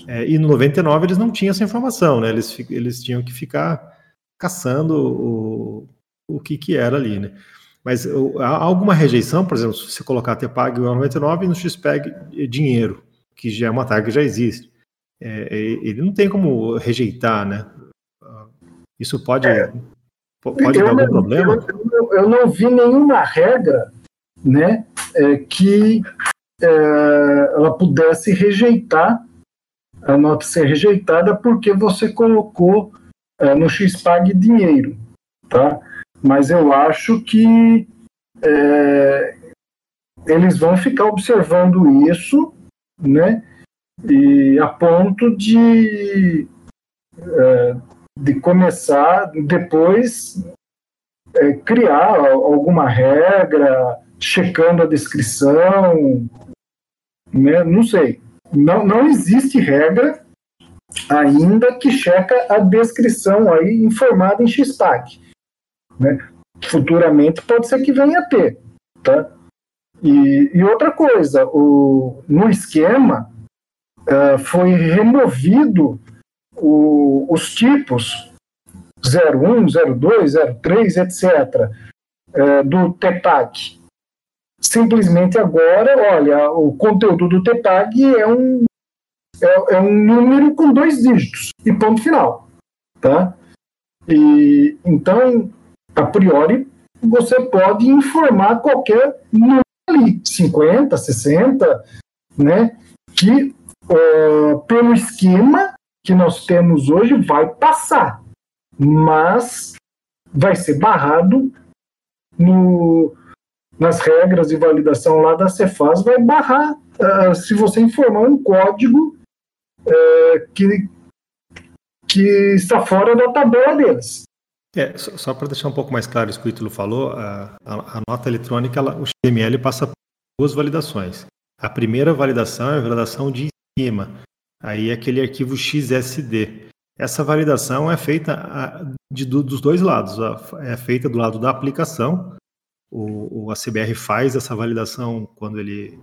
É, e no 99 eles não tinham essa informação, né? Eles, eles tinham que ficar caçando o, o que que era ali, né? Mas há alguma rejeição, por exemplo, se você colocar TPAG 99 no XPEG dinheiro, que já é uma tag que já existe, é, é, ele não tem como rejeitar, né? Isso pode, é. pode dar algum problema? Eu, eu, não vi nenhuma regra né, é, que é, ela pudesse rejeitar, a nota ser rejeitada porque você colocou é, no XPAG dinheiro, tá? mas eu acho que é, eles vão ficar observando isso, né? E a ponto de, é, de começar depois é, criar alguma regra, checando a descrição, né? Não sei. Não, não existe regra ainda que checa a descrição aí informada em XTAG. Né? Futuramente pode ser que venha a ter. Tá? E, e outra coisa, o, no esquema uh, foi removido o, os tipos 01, 02, 03, etc., uh, do TEPAG. Simplesmente agora, olha, o conteúdo do TEPAG é um, é, é um número com dois dígitos e ponto final. Tá? E, então, a priori, você pode informar qualquer número ali, 50, 60, né, que uh, pelo esquema que nós temos hoje vai passar, mas vai ser barrado no, nas regras de validação lá da Cefaz, vai barrar uh, se você informar um código uh, que, que está fora da tabela deles. É, só, só para deixar um pouco mais claro isso que o Ítalo falou, a, a, a nota eletrônica, ela, o XML passa por duas validações. A primeira validação é a validação de esquema, aí é aquele arquivo XSD. Essa validação é feita de, dos dois lados, é feita do lado da aplicação, o, o ACBR faz essa validação quando ele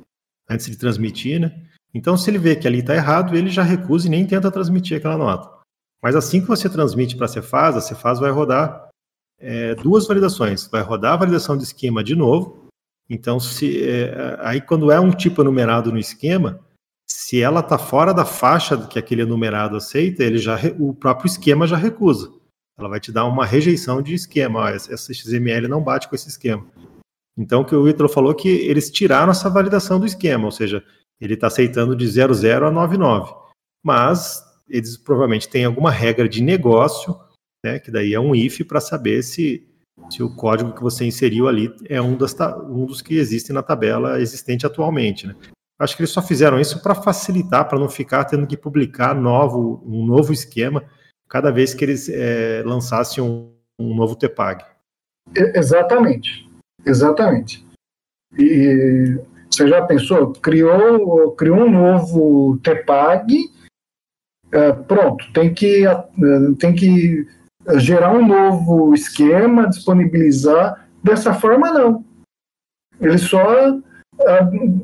antes de transmitir, né? Então, se ele vê que ali está errado, ele já recusa e nem tenta transmitir aquela nota. Mas assim que você transmite para a Cefaz, a Cefaz vai rodar é, duas validações. Vai rodar a validação de esquema de novo. Então, se é, aí quando é um tipo enumerado no esquema, se ela está fora da faixa que aquele enumerado aceita, ele já o próprio esquema já recusa. Ela vai te dar uma rejeição de esquema. Essa XML não bate com esse esquema. Então, o que o Ítalo falou é que eles tiraram essa validação do esquema, ou seja, ele está aceitando de 00 a 99. Mas eles provavelmente têm alguma regra de negócio, né, que daí é um if para saber se, se o código que você inseriu ali é um, das, um dos que existem na tabela existente atualmente. Né. Acho que eles só fizeram isso para facilitar, para não ficar tendo que publicar novo, um novo esquema cada vez que eles é, lançassem um, um novo TPAG. Exatamente, exatamente. E você já pensou, criou, criou um novo TPAG é, pronto, tem que, é, tem que gerar um novo esquema, disponibilizar. Dessa forma, não. Ele só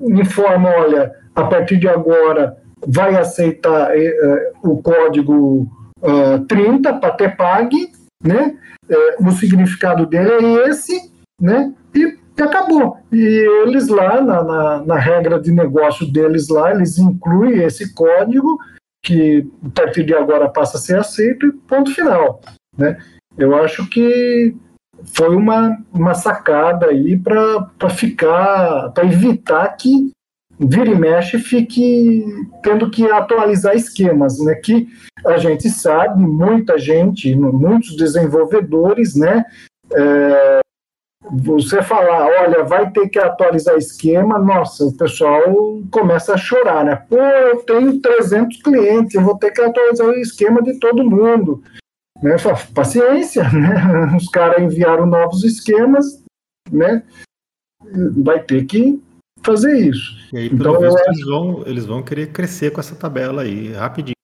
informa, olha, a partir de agora vai aceitar uh, o código uh, 30 para ter PAG, né? O significado dele é esse, né? E acabou. E eles lá, na, na, na, regra de negócio deles lá, eles incluem esse código que a partir de agora passa a ser aceito e ponto final. Né? Eu acho que foi uma, uma sacada aí para ficar, para evitar que vira e mexe fique tendo que atualizar esquemas, né? Que a gente sabe, muita gente, muitos desenvolvedores, né? É, você falar, olha, vai ter que atualizar esquema, nossa, o pessoal começa a chorar, né? Pô, eu tenho 300 clientes, eu vou ter que atualizar o esquema de todo mundo. Né? Paciência, né? Os caras enviaram novos esquemas, né? Vai ter que fazer isso. E aí, então, visto, acho... eles, vão, eles vão querer crescer com essa tabela aí, rapidinho.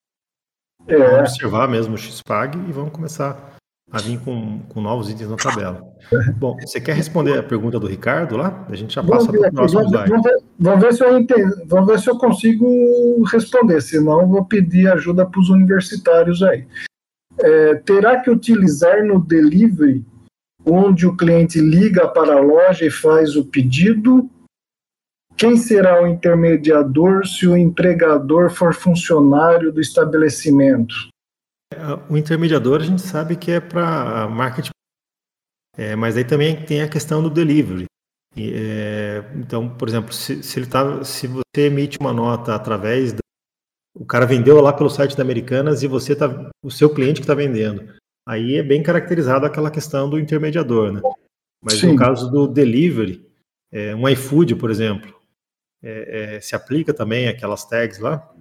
É. Vão observar mesmo o XPAG e vão começar a vir com, com novos itens na tabela. Bom, você quer responder a pergunta do Ricardo lá? A gente já passa para o próximo slide. Vamos ver, vamos, ver se eu entendo, vamos ver se eu consigo responder, senão eu vou pedir ajuda para os universitários aí. É, terá que utilizar no delivery, onde o cliente liga para a loja e faz o pedido? Quem será o intermediador se o empregador for funcionário do estabelecimento? O intermediador a gente sabe que é para marketing, é, mas aí também tem a questão do delivery. É, então, por exemplo, se, se, ele tá, se você emite uma nota através, o cara vendeu lá pelo site da Americanas e você tá, o seu cliente que está vendendo, aí é bem caracterizado aquela questão do intermediador, né? Mas Sim. no caso do delivery, é, um iFood, por exemplo, é, é, se aplica também aquelas tags lá?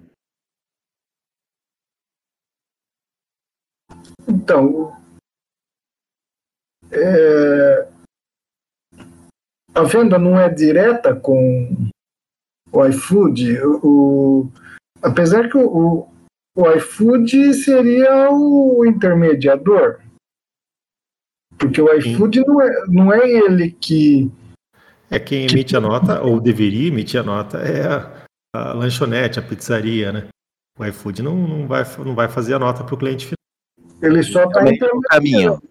Então, é, a venda não é direta com o iFood. O, apesar que o, o iFood seria o intermediador. Porque o iFood não é, não é ele que. É quem emite a nota, ou deveria emitir a nota, é a, a lanchonete, a pizzaria, né? O iFood não, não, vai, não vai fazer a nota para o cliente final. Ele só está é o caminho.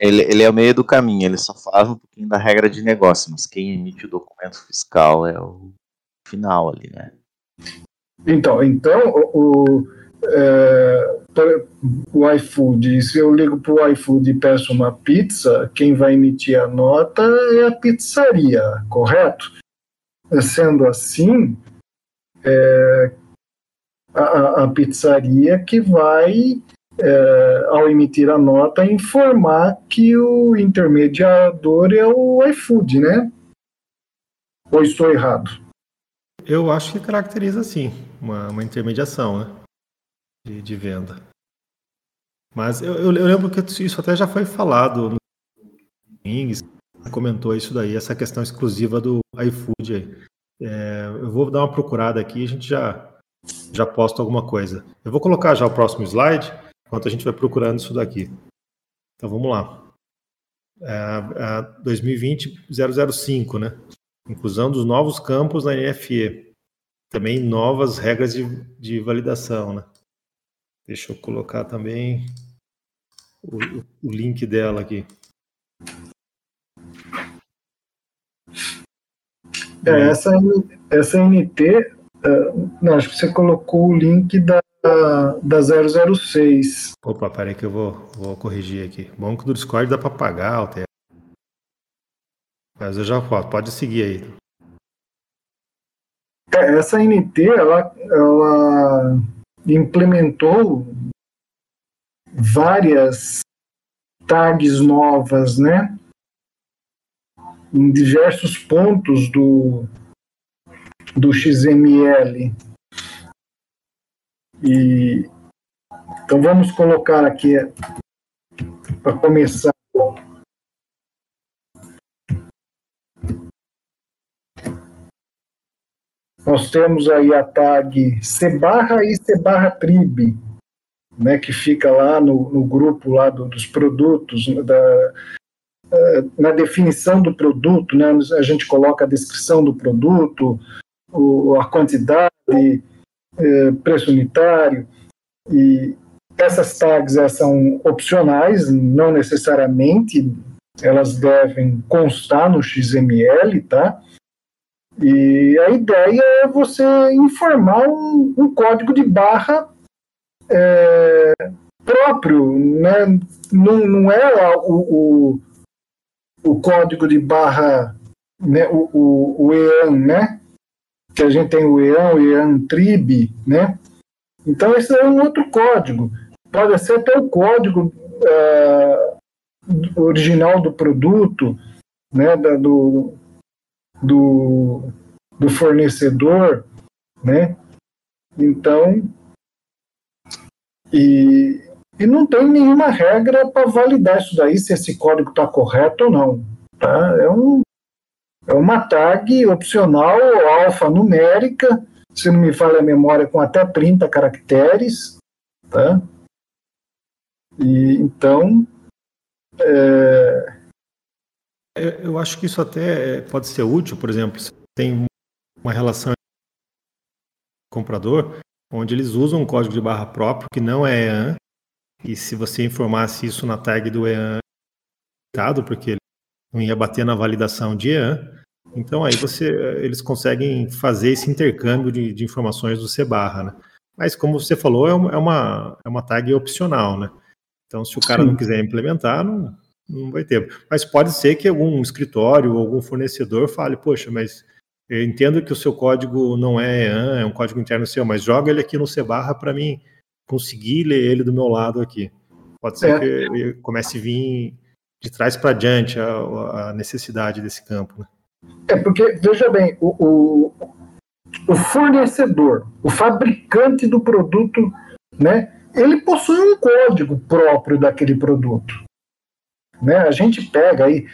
Ele, ele é o meio do caminho, ele só faz um pouquinho da regra de negócio, mas quem emite o documento fiscal é o final ali, né? Então, então o, é, o iFood, se eu ligo para o iFood e peço uma pizza, quem vai emitir a nota é a pizzaria, correto? Sendo assim, é, a, a, pizzaria que vai, é, ao emitir a nota, informar que o intermediador é o iFood, né? Ou estou errado? Eu acho que caracteriza sim uma, uma intermediação, né? de, de venda. Mas eu, eu, lembro que isso até já foi falado no Wings, comentou isso daí, essa questão exclusiva do iFood. É, eu vou dar uma procurada aqui e a gente já, já posta alguma coisa. Eu vou colocar já o próximo slide, enquanto a gente vai procurando isso daqui. Então vamos lá. É, é 2020-005, né? Inclusão dos novos campos na NFE. Também novas regras de, de validação, né? Deixa eu colocar também o, o link dela aqui. É, essa, essa NT, uh, não, acho que você colocou o link da, da 006. Opa, peraí que eu vou, vou corrigir aqui. Bom que do Discord dá para pagar o Mas eu já posso, pode seguir aí. É, essa NT, ela, ela implementou várias tags novas, né? Em diversos pontos do, do XML. E então vamos colocar aqui para começar Nós temos aí a tag C barra e C barra trib, né, que fica lá no, no grupo lá do, dos produtos, da, eh, na definição do produto, né, a gente coloca a descrição do produto, o, a quantidade, eh, preço unitário, e essas tags são opcionais, não necessariamente elas devem constar no XML, tá? E a ideia é você informar um, um código de barra é, próprio, né? não, não é o, o, o, código de barra, né? o, o, o EAN, né? que a gente tem o EAN, o EAN trib, né? Então esse é um outro código. Pode ser até o código é, original do produto, né? Da, do, do, do fornecedor, né? Então, e, e não tem nenhuma regra para validar isso daí, se esse código está correto ou não. Tá? É, um, é uma tag opcional alfanumérica, se não me falha a memória, com até 30 caracteres. Tá? E, então, é, eu acho que isso até pode ser útil, por exemplo, se tem uma relação comprador, onde eles usam um código de barra próprio que não é EAN, e se você informasse isso na tag do EAN, porque ele não ia bater na validação de EAN, então aí você, eles conseguem fazer esse intercâmbio de, de informações do C barra, né? Mas como você falou, é uma, é uma tag opcional, né? Então se o cara Sim. não quiser implementar, não, não vai ter. Mas pode ser que algum escritório ou algum fornecedor fale, poxa, mas eu entendo que o seu código não é EAN, é um código interno seu, mas joga ele aqui no C barra para mim conseguir ler ele do meu lado aqui. Pode ser é. que comece a vir de trás para diante a, a, necessidade desse campo. Né? É porque, veja bem, o, o, o fornecedor, o fabricante do produto, né, ele possui um código próprio daquele produto. Né? A gente pega aí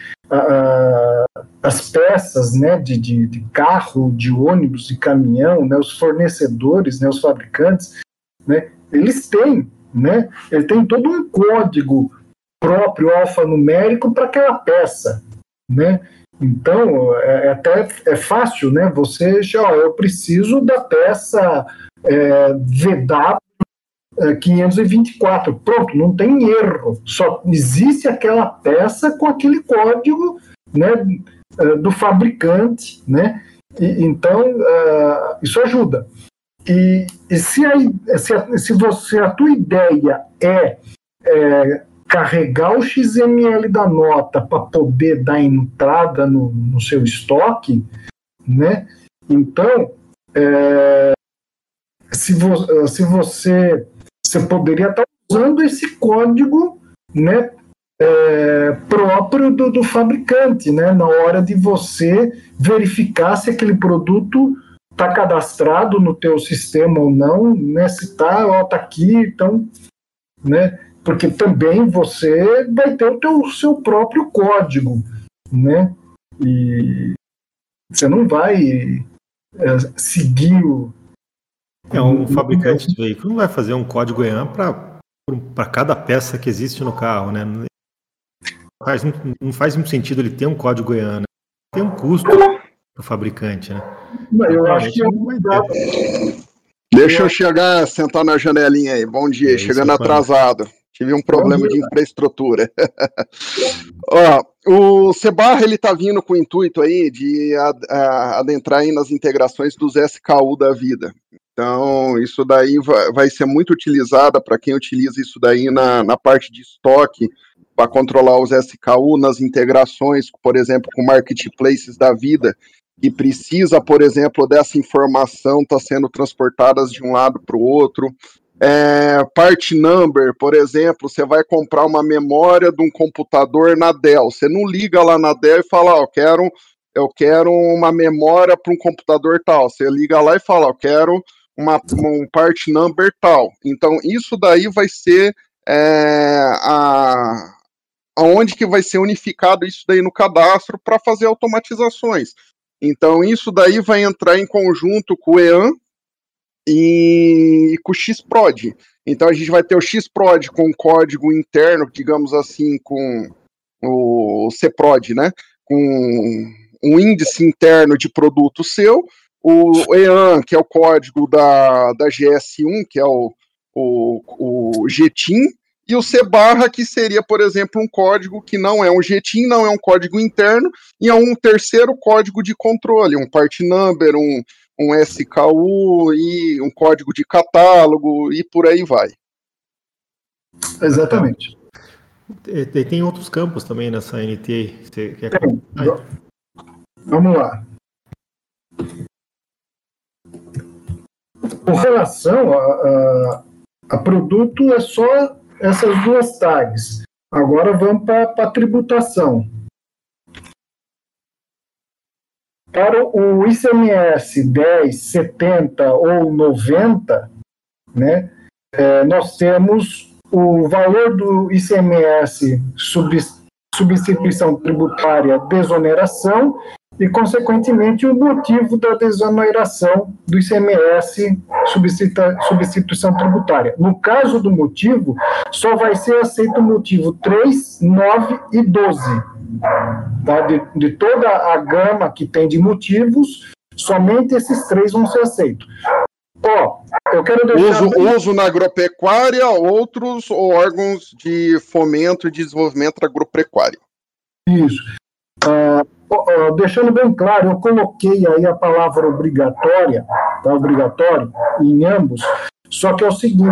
as peças né, de, de, de, carro, de ônibus, de caminhão, né, os fornecedores, né, os fabricantes, né, eles têm, né, ele tem todo um código próprio alfanumérico para aquela peça, né? Então, é, é, até é fácil, né? Você, ó, eu preciso da peça é, VW 524. Pronto, não tem erro. Só existe aquela peça com aquele código né, é, do fabricante, né? E, então, uh, isso ajuda. E, e se, a, se, a, se, você, a tua ideia é, é carregar o XML da nota para poder dar entrada no, no, seu estoque, né? Então, é, se, vo, se você, você poderia estar usando esse código, né? É, próprio do, do, fabricante, né? Na hora de você verificar se aquele produto está cadastrado no teu sistema ou não, né? Se está, ó, tá aqui, então, né? porque também você vai ter o teu, seu próprio código, né? E você não vai é, seguir o. É, um fabricante de veículo não vai fazer um código EAN para cada peça que existe no carro, né? Não faz, não faz muito sentido ele ter um código EAN, né? Tem um custo para o fabricante, né? Eu acho que é uma ideia. Deixa eu chegar, sentar na janelinha aí. Bom dia, é chegando atrasado. Tive um problema de infraestrutura. Ó, o Sebar ele tá vindo com o intuito aí de adentrar aí nas integrações dos SKU da vida. Então, isso daí vai, ser muito utilizada para quem utiliza isso daí na, na parte de estoque, para controlar os SKU nas integrações, por exemplo, com marketplaces da vida, que precisa, por exemplo, dessa informação estar tá sendo transportadas de um lado para o outro. É, part number, por exemplo, você vai comprar uma memória de um computador na Dell. Você não liga lá na Dell e fala, eu quero, eu quero uma memória para um computador tal. Você liga lá e fala, eu quero uma, um part number tal. Então, isso daí vai ser é, a, aonde que vai ser unificado isso daí no cadastro para fazer automatizações. Então, isso daí vai entrar em conjunto com o EAN, e com o Xprod. Então a gente vai ter o Xprod com código interno, digamos assim, com o Cprod, né? Com um índice interno de produto seu, o EAN, que é o código da, da GS1, que é o, o, o GTIM, e o C barra, que seria, por exemplo, um código que não é um GTIM, não é um código interno, e é um terceiro código de controle, um part number, um, um SKU e um código de catálogo e por aí vai. Exatamente. Tem, tem outros campos também nessa NT. Vamos lá. Com relação a, a, a, produto, é só essas duas tags. Agora vamos para a tributação. Para o ICMS 10, 70 ou 90, né, é, nós temos o valor do ICMS substituição tributária desoneração e, consequentemente, o motivo da desoneração do ICMS substituição tributária. No caso do motivo, só vai ser aceito o motivo 3, 9 e 12 tá? de, de toda a gama que tem de motivos, somente esses três vão ser aceitos. Ó, eu quero deixar. Uso, bem... uso na agropecuária, outros órgãos de fomento e desenvolvimento agropecuário. Isso. Uh, deixando bem claro, eu coloquei aí a palavra obrigatória, tá, obrigatório, em ambos, só que é o seguinte: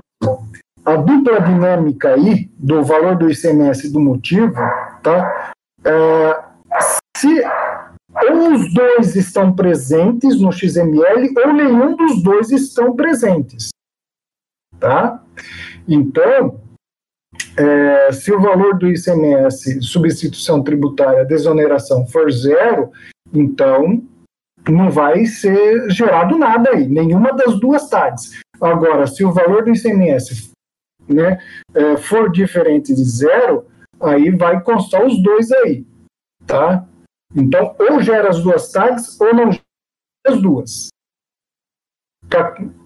a dupla dinâmica aí do valor do ICMS do motivo, tá? É, se ou os dois estão presentes no XML ou nenhum dos dois estão presentes. Tá? Então, é, se o valor do ICMS, substituição tributária, desoneração for zero, então não vai ser gerado nada aí, nenhuma das duas tags. Agora, se o valor do ICMS né, é, for diferente de zero, aí vai constar os dois aí, tá? Então, ou gera as duas tags ou não gera as duas.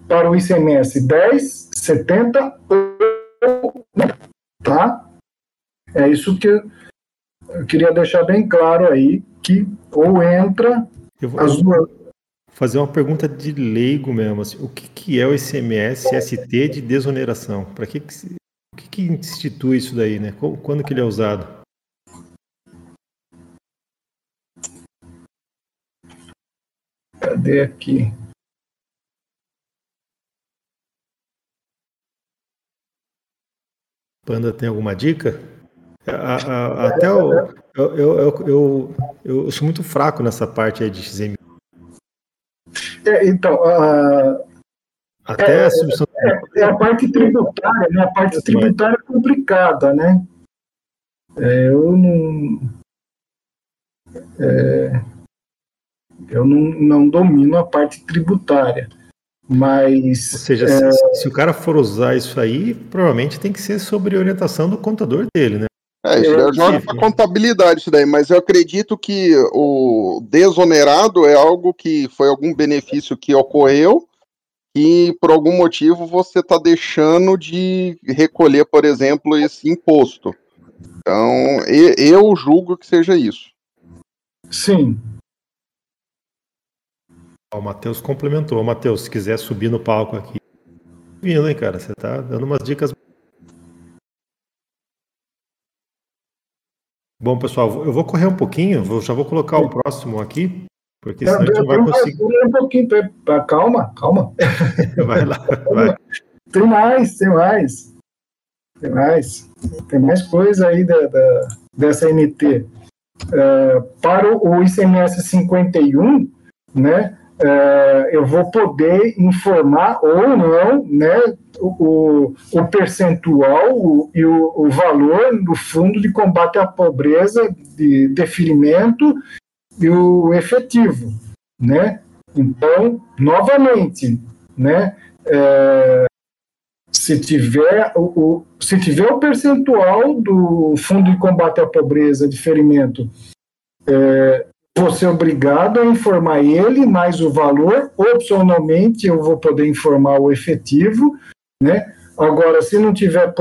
Para o ICMS 10, 70 ou tá? É isso que eu queria deixar bem claro aí, que ou entra eu vou, as duas... fazer uma pergunta de leigo mesmo. Assim, o que, que é o ICMS ST de desoneração? Para que, que o que, que institui isso daí, né? Quando que ele é usado? Cadê aqui? Panda tem alguma dica? A, a, até o, eu, eu, eu, eu, sou muito fraco nessa parte aí de XML. É, então, a, até é, a substituição. É, é, a parte tributária, né? A parte tributária é complicada, né? É, eu não. É, eu não, não domino a parte tributária. Mas. Ou seja, é... se, se, o cara for usar isso aí, provavelmente tem que ser sobre orientação do contador dele, né? É, isso é, joga para contabilidade isso daí, mas eu acredito que o desonerado é algo que foi algum benefício que ocorreu e por algum motivo você está deixando de recolher, por exemplo, esse imposto. Então, eu julgo que seja isso. Sim, o Matheus complementou. Matheus, se quiser subir no palco aqui. Vindo, hein, cara? Você tá dando umas dicas. Bom, pessoal, eu vou correr um pouquinho, já vou colocar o próximo aqui, porque senão a gente não vai conseguir. Um pouquinho, calma, calma. Vai lá, vai. Tem mais, tem mais. Tem mais. Tem mais coisa aí da, da dessa NT. Uh, é, para o ICMS 51, né, é, eu vou poder informar ou não né, o, o percentual o, e o, o, valor do fundo de combate à pobreza, de deferimento e o efetivo. Né? Então, novamente, né, é, se tiver o, se tiver o percentual do fundo de combate à pobreza, deferimento é, vou ser obrigado a informar ele mais o valor, opcionalmente eu vou poder informar o efetivo, né? Agora, se não tiver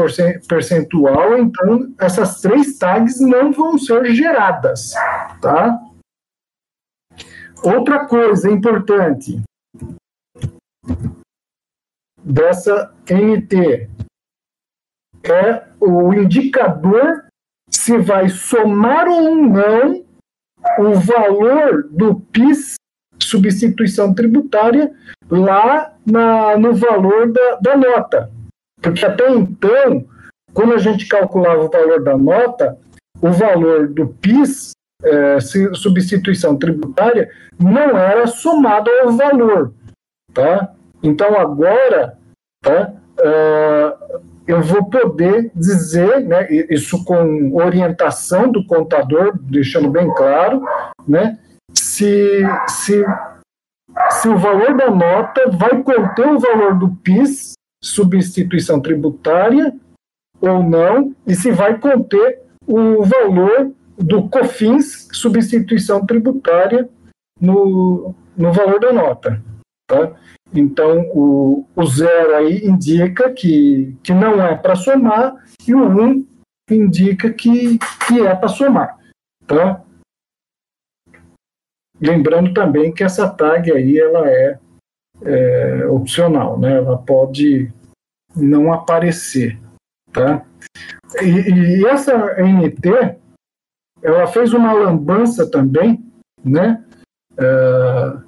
percentual, então essas três tags não vão ser geradas, tá? Outra coisa importante dessa NT é o indicador se vai somar ou não o valor do PIS, substituição tributária, lá na, no valor da, da nota. Porque até então, quando a gente calculava o valor da nota, o valor do PIS, é, substituição tributária, não era somado ao valor. Tá? Então agora, tá? Uh, eu vou poder dizer, né, isso com orientação do contador, deixando bem claro, né, se, se, se o valor da nota vai conter o valor do PIS, substituição tributária, ou não, e se vai conter o valor do COFINS, substituição tributária, no, no valor da nota. Tá? Então, o, o zero aí indica que, que não é para somar e o 1 um indica que, que é para somar. Tá? Lembrando também que essa tag aí ela é, é opcional, né? ela pode não aparecer. Tá? E, e essa NT, ela fez uma lambança também, né? Uh,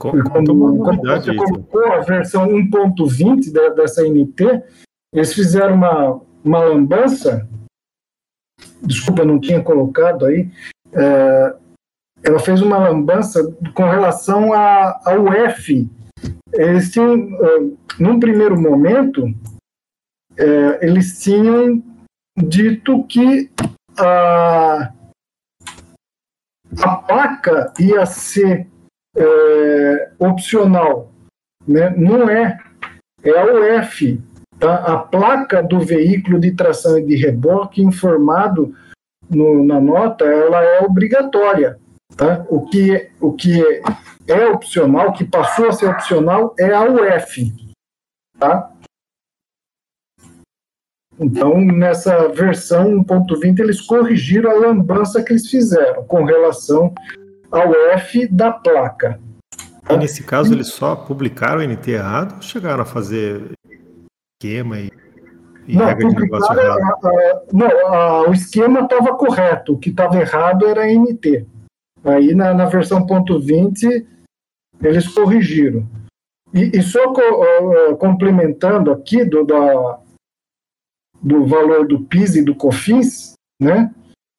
como, como você colocou a versão 1.20 dessa NT, eles fizeram uma, uma lambança, desculpa, não tinha colocado aí, é, ela fez uma lambança com relação a, ao F. Eles tinham, é, num primeiro momento, é, eles tinham dito que a, a placa ia ser é, opcional, né? não é, é a UF, tá? a placa do veículo de tração e de reboque informado no, na nota, ela é obrigatória. Tá? O, que, o que é, é opcional, que passou a ser opcional, é a UF. Tá? Então, nessa versão 1.20, eles corrigiram a lambança que eles fizeram com relação ao F da placa. E nesse caso, eles só publicaram o NT errado ou chegaram a fazer esquema e, e não, regra de negócio errado? A, a, não, a, o esquema estava correto, o que estava errado era NT. Aí na, na versão .20 eles corrigiram. E, e só co, uh, complementando aqui do, da, do valor do PIS e do COFINS, né,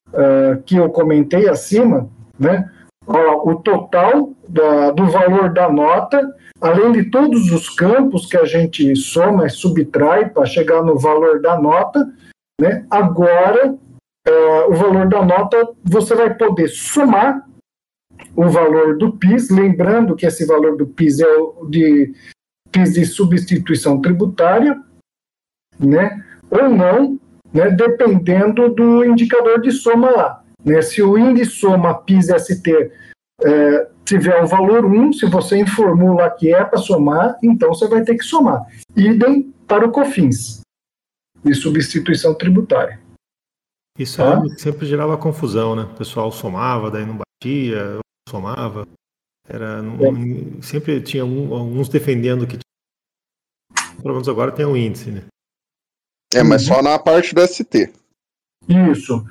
uh, que eu comentei acima, né, o total da, do valor da nota, além de todos os campos que a gente soma e subtrai para chegar no valor da nota, né, agora uh, o valor da nota você vai poder somar o valor do PIS, lembrando que esse valor do PIS é o de PIS de substituição tributária, né? Ou não, né? Dependendo do indicador de soma lá. Né? Se o índice soma PIS-ST é, tiver um valor 1, se você informou lá que é para somar, então você vai ter que somar. Idem para o COFINS, de substituição tributária. Isso tá? sempre gerava confusão, né? O pessoal somava, daí não batia, somava. Era, é. Sempre tinha um, uns defendendo que. Pelo menos agora tem um índice, né? É, mas só na parte do ST. Isso.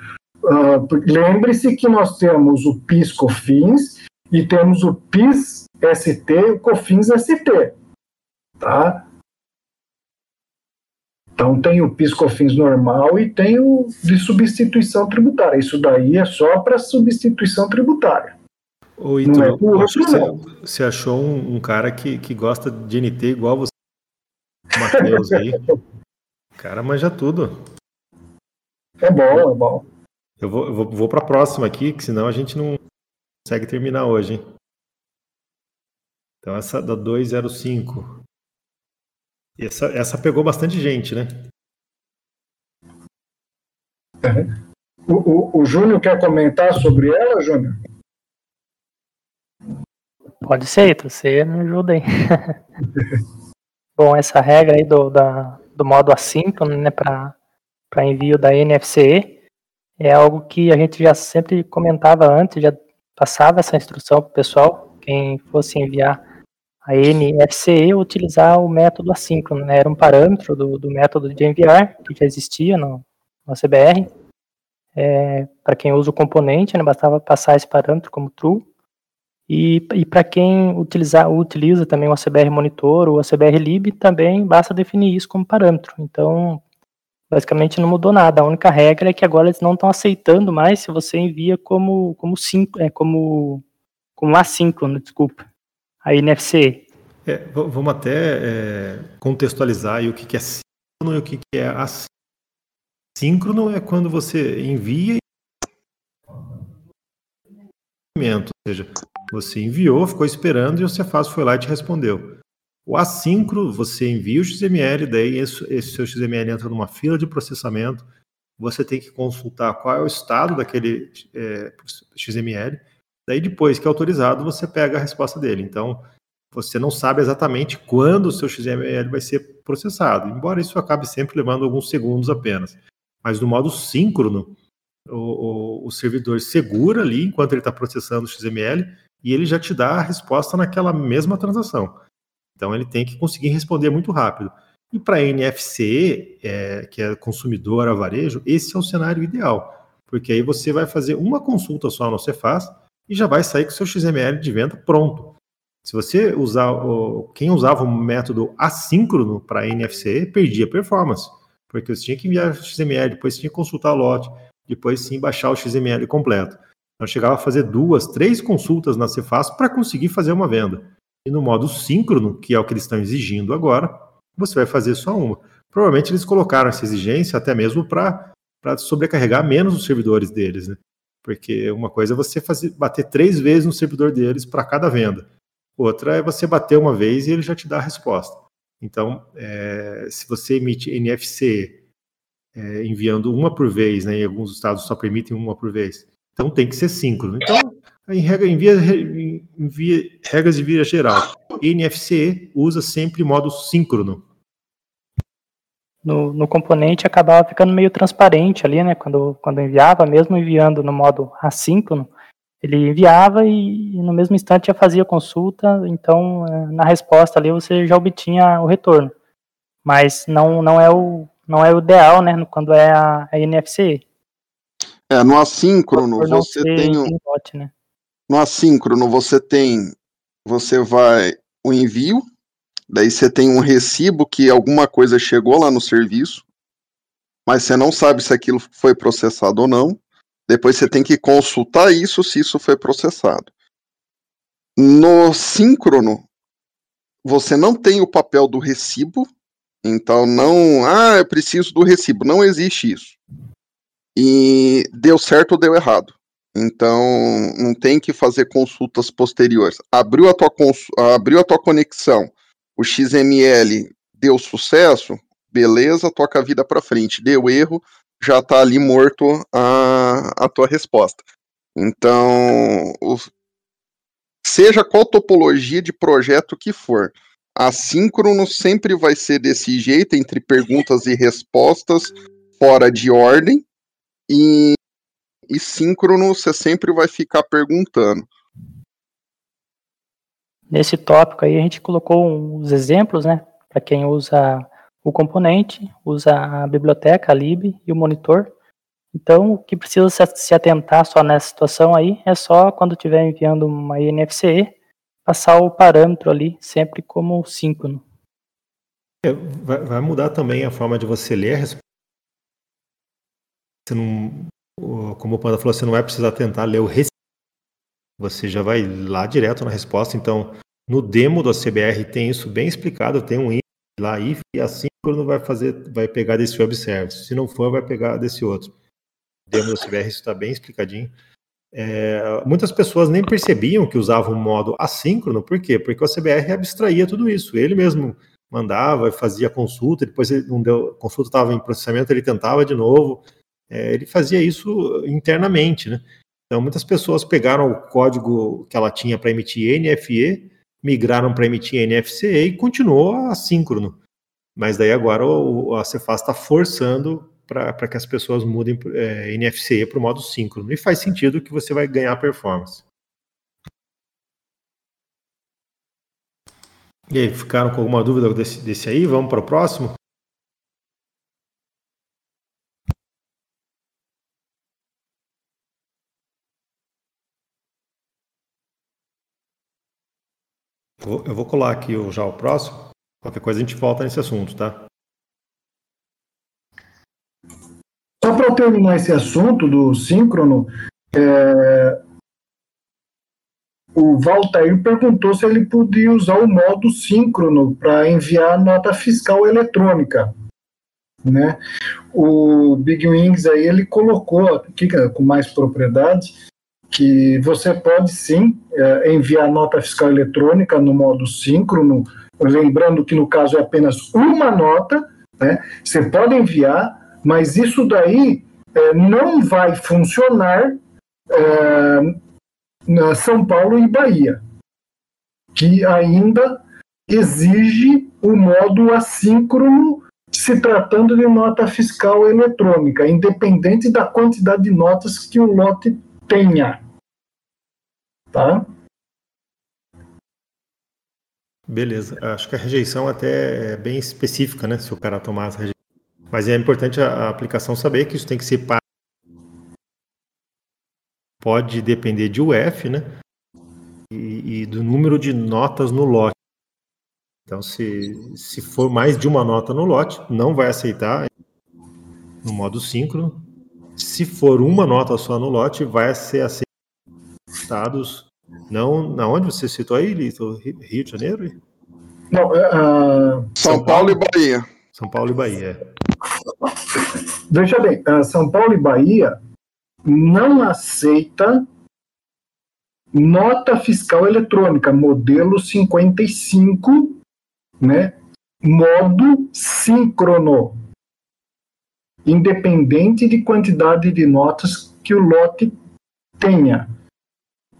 Uh, Lembre-se que nós temos o PIS COFINS e temos o PIS ST e o COFINS ST. Tá? Então tem o PIS COFINS normal e tem o de substituição tributária. Isso daí é só para substituição tributária. Ô, Ítalo, é você, você, achou um, um, cara que, que gosta de NT igual você, Matheus aí. O cara manja tudo. É bom, é bom. Eu vou, eu vou, vou para a próxima aqui, que senão a gente não consegue terminar hoje, hein? Então essa da 205. Essa, essa pegou bastante gente, né? O, o, o Júnior quer comentar sobre ela, Júnior? Pode ser, você me ajuda aí. Bom, essa regra aí do, da, do modo assíncrono, né, para envio da NFCE, é algo que a gente já sempre comentava antes, já passava essa instrução para o pessoal, quem fosse enviar a NFCE, utilizar o método assíncrono, né, era um parâmetro do, do método de enviar, que já existia no, no CBR, é, para quem usa o componente, né, bastava passar esse parâmetro como true, e, e para quem utilizar, utiliza também o ACBR Monitor ou o ACBR Lib, também basta definir isso como parâmetro. Então, basicamente não mudou nada. A única regra é que agora eles não estão aceitando mais se você envia como como cinco, é como como assíncrono, desculpa, a NFC. É, vamos até é, contextualizar o que, é síncrono e o que, que é assíncrono. Síncrono é quando você envia ou seja, você enviou, ficou esperando e o Cefaz foi lá e te respondeu. O assíncrono, você envia o XML, daí esse, esse, seu XML entra numa fila de processamento, você tem que consultar qual é o estado daquele é, XML, daí depois que é autorizado, você pega a resposta dele. Então, você não sabe exatamente quando o seu XML vai ser processado, embora isso acabe sempre levando alguns segundos apenas. Mas no modo síncrono, o, o, o servidor segura ali enquanto ele está processando o XML e ele já te dá a resposta naquela mesma transação. Então ele tem que conseguir responder muito rápido. E para NFC, é, que é consumidor a varejo, esse é o cenário ideal, porque aí você vai fazer uma consulta só no Cefaz e já vai sair com o seu XML de venda pronto. Se você usar, quem usava o método assíncrono para NFC perdia performance, porque você tinha que enviar XML, depois tinha que consultar o lote, depois sim baixar o XML completo. Então chegava a fazer duas, três consultas na Cefaz para conseguir fazer uma venda. E no modo síncrono, que é o que eles estão exigindo agora, você vai fazer só uma. Provavelmente eles colocaram essa exigência até mesmo para sobrecarregar menos os servidores deles, né? Porque uma coisa é você fazer, bater três vezes no servidor deles para cada venda. Outra é você bater uma vez e ele já te dá a resposta. Então, é, se você emite NFC é, enviando uma por vez, né, em alguns estados só permitem uma por vez, então tem que ser síncrono. Então, em, regra, em, via, em via, regras de via geral, NFC usa sempre modo síncrono. no, no componente acabava ficando meio transparente ali, né? Quando, quando enviava, mesmo enviando no modo assíncrono, ele enviava e, e no mesmo instante já fazia consulta, então é, na resposta ali você já obtinha o retorno. Mas não, não, é, o, não é o ideal, né? Quando é a, a NFC. É, no assíncrono você tem um, né? No assíncrono você tem você vai o envio, daí você tem um recibo que alguma coisa chegou lá no serviço, mas você não sabe se aquilo foi processado ou não. Depois você tem que consultar isso se isso foi processado. No síncrono, você não tem o papel do recibo, então não, ah, eu preciso do recibo, não existe isso. E deu certo ou deu errado. Então, não tem que fazer consultas posteriores. Abriu a tua, abriu a tua conexão, o XML deu sucesso, beleza, toca a vida para frente. Deu erro, já está ali morto a, a tua resposta. Então, o, seja qual topologia de projeto que for, assíncrono sempre vai ser desse jeito, entre perguntas e respostas, fora de ordem, e e síncrono você sempre vai ficar perguntando. Nesse tópico aí a gente colocou uns exemplos, né, para quem usa o componente, usa a biblioteca, a lib e o monitor. Então, o que precisa se atentar só nessa situação aí é só quando estiver enviando uma INFCE, passar o parâmetro ali sempre como síncrono. É, vai, mudar também a forma de você ler a resposta. Você não, como o Panda falou, você não vai precisar tentar ler o recibo. Você já vai lá direto na resposta. Então, no demo da CBR tem isso bem explicado, tem um lá if e assim vai fazer, vai pegar desse web service. Se não for, vai pegar desse outro. O demo da CBR isso está bem explicadinho. É, muitas pessoas nem percebiam que usavam o modo assíncrono, por quê? Porque o CBR abstraía tudo isso. Ele mesmo mandava, fazia consulta, depois ele não deu, a consulta estava em processamento, ele tentava de novo é, ele fazia isso internamente, né? Então, muitas pessoas pegaram o código que ela tinha para emitir NFE, migraram para emitir NFC e continuou assíncrono. Mas daí agora o, a Cefaz está forçando para que as pessoas mudem é, NFC para o modo síncrono. E faz sentido que você vai ganhar performance. E aí, ficaram com alguma dúvida desse, desse aí? Vamos para o próximo? Eu vou colar aqui já o próximo. Qualquer coisa a gente volta nesse assunto, tá? Só para terminar esse assunto do síncrono, é... o Valtair perguntou se ele podia usar o modo síncrono para enviar nota fiscal eletrônica. Né? O Big Wings aí ele colocou aqui com mais propriedade que você pode sim é, enviar nota fiscal eletrônica no modo síncrono, lembrando que no caso é apenas uma nota, né? Você pode enviar, mas isso daí é, não vai funcionar é, na São Paulo e Bahia, que ainda exige o modo assíncrono se tratando de nota fiscal eletrônica, independente da quantidade de notas que o lote tenha. Tá? Beleza. Acho que a rejeição até é bem específica, né? Se o cara tomar rejeição. Mas é importante a, aplicação saber que isso tem que ser para. Pode depender de UF, né? E, e, do número de notas no lote. Então, se, se for mais de uma nota no lote, não vai aceitar no modo síncrono se for uma nota só no lote, vai ser aceitados. Não, na onde você citou aí, Lito? Rio de Janeiro? Não, uh, São, São Paulo, Paulo, e Bahia. São Paulo e Bahia. Veja bem, uh, São Paulo e Bahia não aceita nota fiscal eletrônica, modelo 55, né? Modo síncrono independente de quantidade de notas que o lote tenha.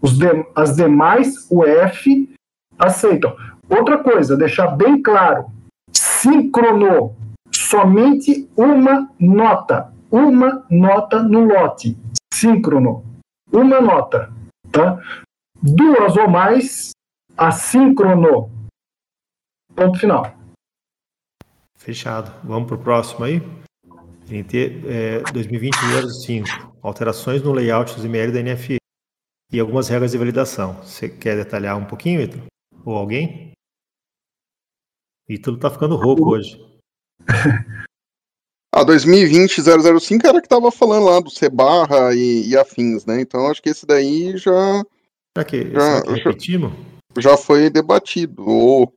De, as demais UF aceitam. Outra coisa, deixar bem claro: síncrono somente uma nota, uma nota no lote, síncrono, uma nota, tá? Duas ou mais, assíncrono. Ponto final. Fechado. Vamos para o próximo aí. NT é, 2020-05. Alterações no layout dos ML da NFE e algumas regras de validação. Você quer detalhar um pouquinho, Ítalo? Ou alguém? Ítalo tá ficando rouco hoje. A 2020-005 era que tava falando lá do C barra e, e, afins, né? Então acho que esse daí já. Será que, já, será que repetimos? Já foi debatido. Ou...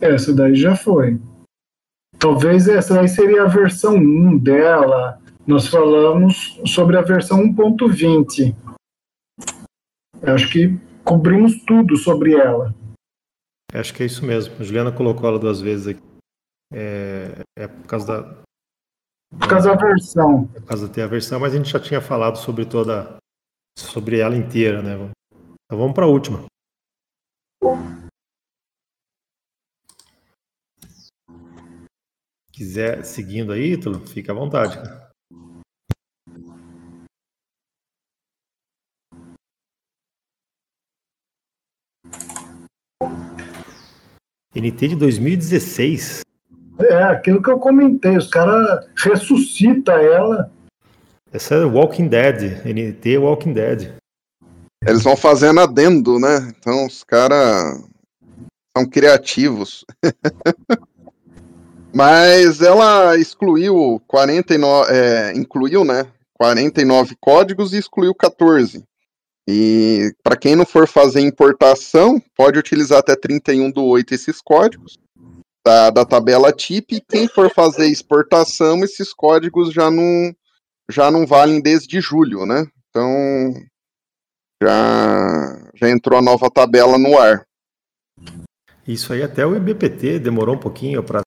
Essa daí já foi. Talvez essa daí seria a versão 1 dela. Nós falamos sobre a versão 1.20. Acho que cobrimos tudo sobre ela. Acho que é isso mesmo. A Juliana colocou ela duas vezes aqui. É, é por causa da. Por causa da versão. Por causa de ter a versão, mas a gente já tinha falado sobre toda. sobre ela inteira, né? Então vamos para a última. Quiser seguindo aí, Ítalo, fica à vontade. NT de 2016. É, aquilo que eu comentei, os caras ressuscita ela. Essa é Walking Dead, NT Walking Dead. Eles vão fazendo adendo, né? Então os caras são criativos. Mas ela excluiu 49, é, incluiu, né? 49 códigos e excluiu 14. E para quem não for fazer importação, pode utilizar até 31 do 8 esses códigos da, da tabela TIP. E quem for fazer exportação, esses códigos já não, já não valem desde julho, né? Então já, já entrou a nova tabela no ar. Isso aí até o IBPT demorou um pouquinho para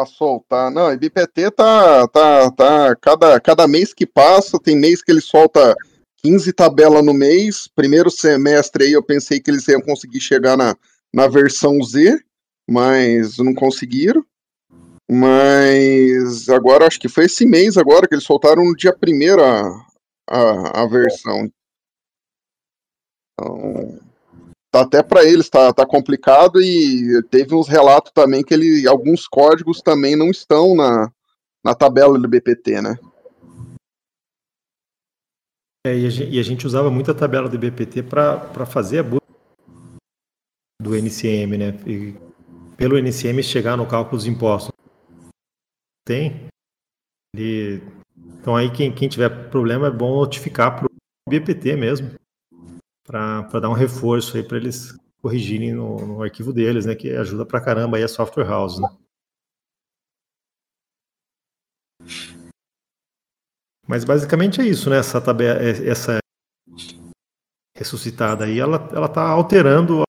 para soltar. Não, IBPT tá, tá, tá. Cada, cada mês que passa, tem mês que ele solta 15 tabelas no mês. Primeiro semestre aí eu pensei que eles iam conseguir chegar na, na versão Z, mas não conseguiram. Mas agora, acho que foi esse mês agora que eles soltaram no dia primeiro a, a, a versão. Então, até para eles tá, tá complicado e teve uns relatos também que ele, alguns códigos também não estão na, na tabela do BPT, né? É, e, a gente, e, a gente, usava muito a tabela do BPT para fazer a busca do NCM, né? E pelo NCM chegar no cálculo dos impostos. Tem. Ele... Então aí quem, quem tiver problema é bom notificar para o BPT mesmo, para dar um reforço aí para eles corrigirem no, no, arquivo deles, né? Que ajuda pra caramba aí a software house, né? Mas basicamente é isso, né? Essa tabela, é, essa ressuscitada aí, ela ela está alterando a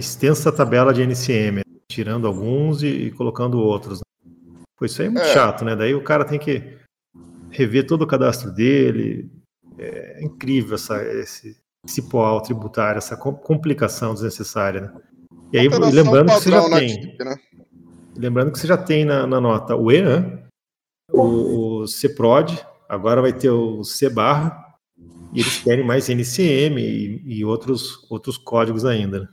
extensa tabela de NCM, tirando alguns e, e colocando outros. Né? Pois isso aí é muito é. chato, né? Daí o cara tem que rever todo o cadastro dele. É incrível essa, esse, esse poal tributário, essa complicação desnecessária. Né? E aí, lembrando que você já tem. né? Lembrando que você já tem na, na nota o E, né? o, o CPROD, Agora vai ter o C barra e eles querem mais NCM e, e outros, outros códigos ainda. Né?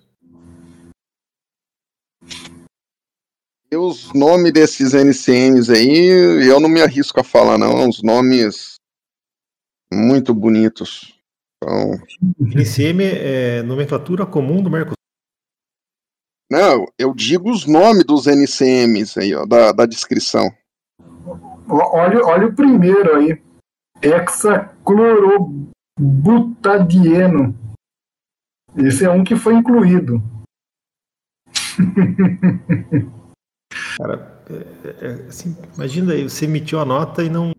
E os nomes desses NCMs aí, eu não me arrisco a falar, não. Os nomes muito bonitos. Então... NCM é nomenclatura comum do Mercosul. Não, eu digo os nomes dos NCMs aí, ó, da, da descrição. Olha, olha o primeiro aí. Hexaclorobutadieno. Esse é um que foi incluído. Cara, é, é, assim, imagina aí, você emitiu a nota e não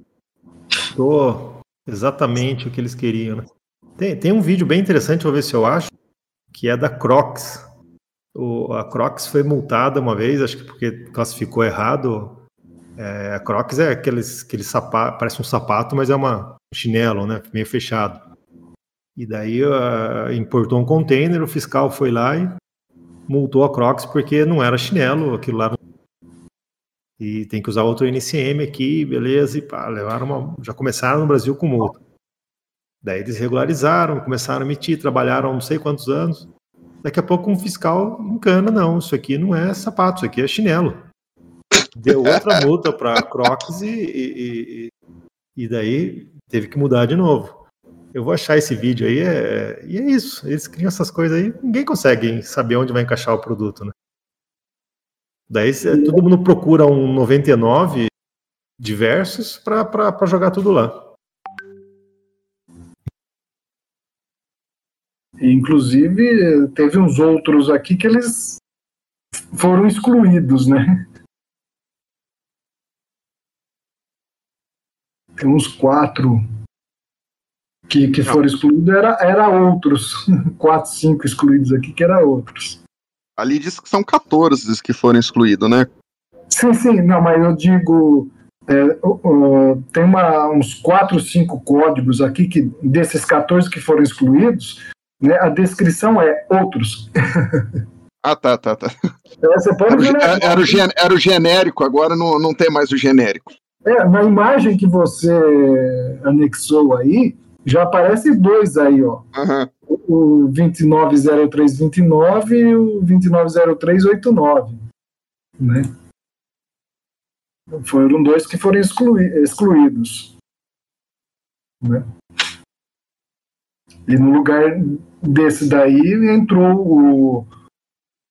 ficou exatamente o que eles queriam, né? Tem, tem um vídeo bem interessante, vou ver se eu acho, que é da Crocs. O, a Crocs foi multada uma vez, acho que porque classificou errado é, a Crocs é aqueles, aquele sapato, parece um sapato, mas é uma, um chinelo, né? Meio fechado. E daí uh, importou um container, o fiscal foi lá e multou a Crocs porque não era chinelo, aquilo lá. E tem que usar outro NCM aqui, beleza, e pá, levaram uma, já começaram no Brasil com multa. Daí eles regularizaram, começaram a emitir, trabalharam não sei quantos anos. Daqui a pouco um fiscal encana, não, isso aqui não é sapato, isso aqui é chinelo. Deu outra multa para Crocs e, e, e, daí teve que mudar de novo. Eu vou achar esse vídeo aí, é, e é isso. Eles criam essas coisas aí, ninguém consegue saber onde vai encaixar o produto, né? Daí todo mundo procura um 99 diversos para jogar tudo lá. Inclusive, teve uns outros aqui que eles foram excluídos, né? Tem uns quatro que, que foram excluídos, era, era outros. quatro, cinco excluídos aqui que era outros. Ali diz que são 14 que foram excluídos, né? Sim, sim, não, mas eu digo. É, uh, tem uma, uns 4, 5 códigos aqui que desses 14 que foram excluídos, né, a descrição é outros. Ah, tá, tá, tá. Era, o, era, o gen, era, o, genérico, agora não, não tem mais o genérico. É, na imagem que você anexou aí, já aparece dois aí, ó. Uhum. O 290329 e o 290389, né? Foram dois que foram exclui, excluídos. Né? E no lugar desse daí entrou o,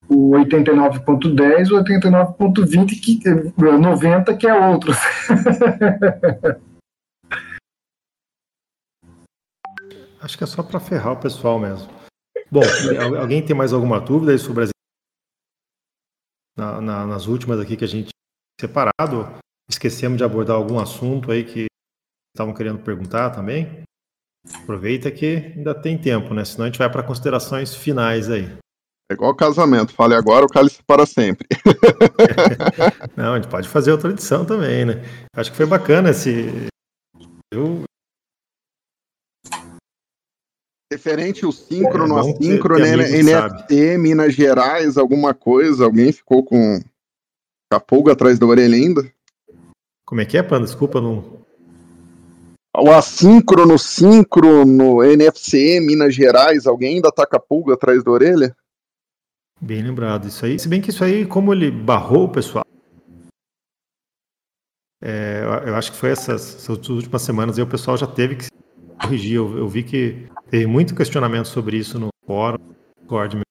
o 89.10, o 89.20, que 90 que é outro. Acho que é só para ferrar o pessoal mesmo. Bom, alguém tem mais alguma dúvida sobre as na, na, nas últimas aqui que a gente separado? Esquecemos de abordar algum assunto aí que estavam querendo perguntar também? Aproveita que ainda tem tempo, né? Senão a gente vai para considerações finais aí. É igual casamento, fale agora, o cálice para sempre. Não, a gente pode fazer outra edição também, né? Acho que foi bacana esse. Eu... Referente ao síncrono, é assíncrono, NFT, Minas Gerais, alguma coisa, alguém ficou com a pulga atrás da orelha ainda? Como é que é, Panda? Desculpa, não, o assíncrono, síncrono, NFC, Minas Gerais, alguém ainda taca pulga atrás da orelha? Bem lembrado, isso aí. Se bem que isso aí, como ele barrou o pessoal, é, eu acho que foi essas, essas, últimas semanas aí o pessoal já teve que corrigir. Eu, eu vi que teve muito questionamento sobre isso no fórum, Discord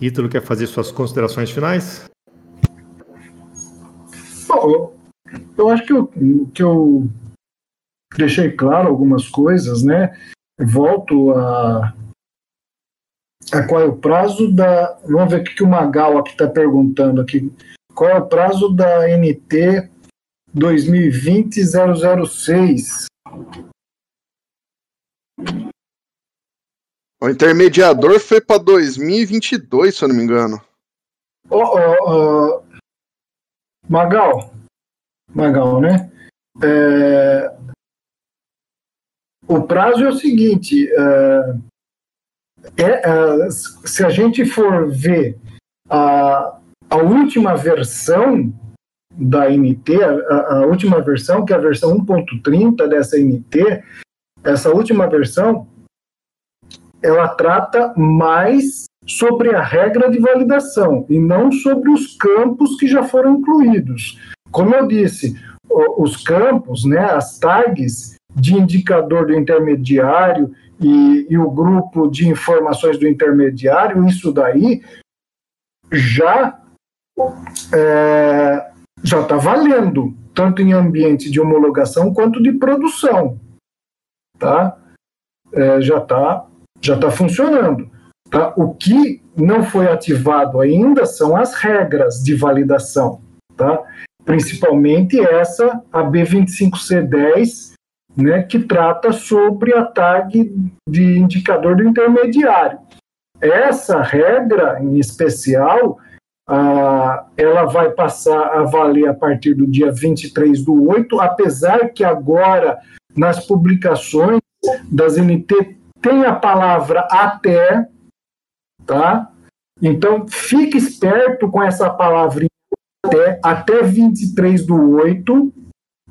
Ítalo quer fazer suas considerações finais? Bom, eu acho que eu, que eu deixei claro algumas coisas, né? Volto a, a qual é o prazo da. Vamos ver o que o Magal aqui está perguntando aqui. Qual é o prazo da NT 2020-006? O intermediador foi para 2022, se eu não me engano. Oh, oh, oh. Magal. Magal, né? É... O prazo é o seguinte: é... É, se a gente for ver a, a última versão da NT, a, a última versão, que é a versão 1.30 dessa NT, essa última versão ela trata mais sobre a regra de validação e não sobre os campos que já foram incluídos. Como eu disse, os campos, né, as tags de indicador do intermediário e, e o grupo de informações do intermediário, isso daí já é, já está valendo, tanto em ambiente de homologação quanto de produção. Tá? É, já está já está funcionando. Tá? O que não foi ativado ainda são as regras de validação, tá? principalmente essa, a B25C10, né, que trata sobre a tag de indicador do intermediário. Essa regra, em especial, ah, ela vai passar a valer a partir do dia 23 do 8, apesar que agora, nas publicações das NT, tem a palavra até, tá? Então, fique esperto com essa palavra até, até 23 do 8,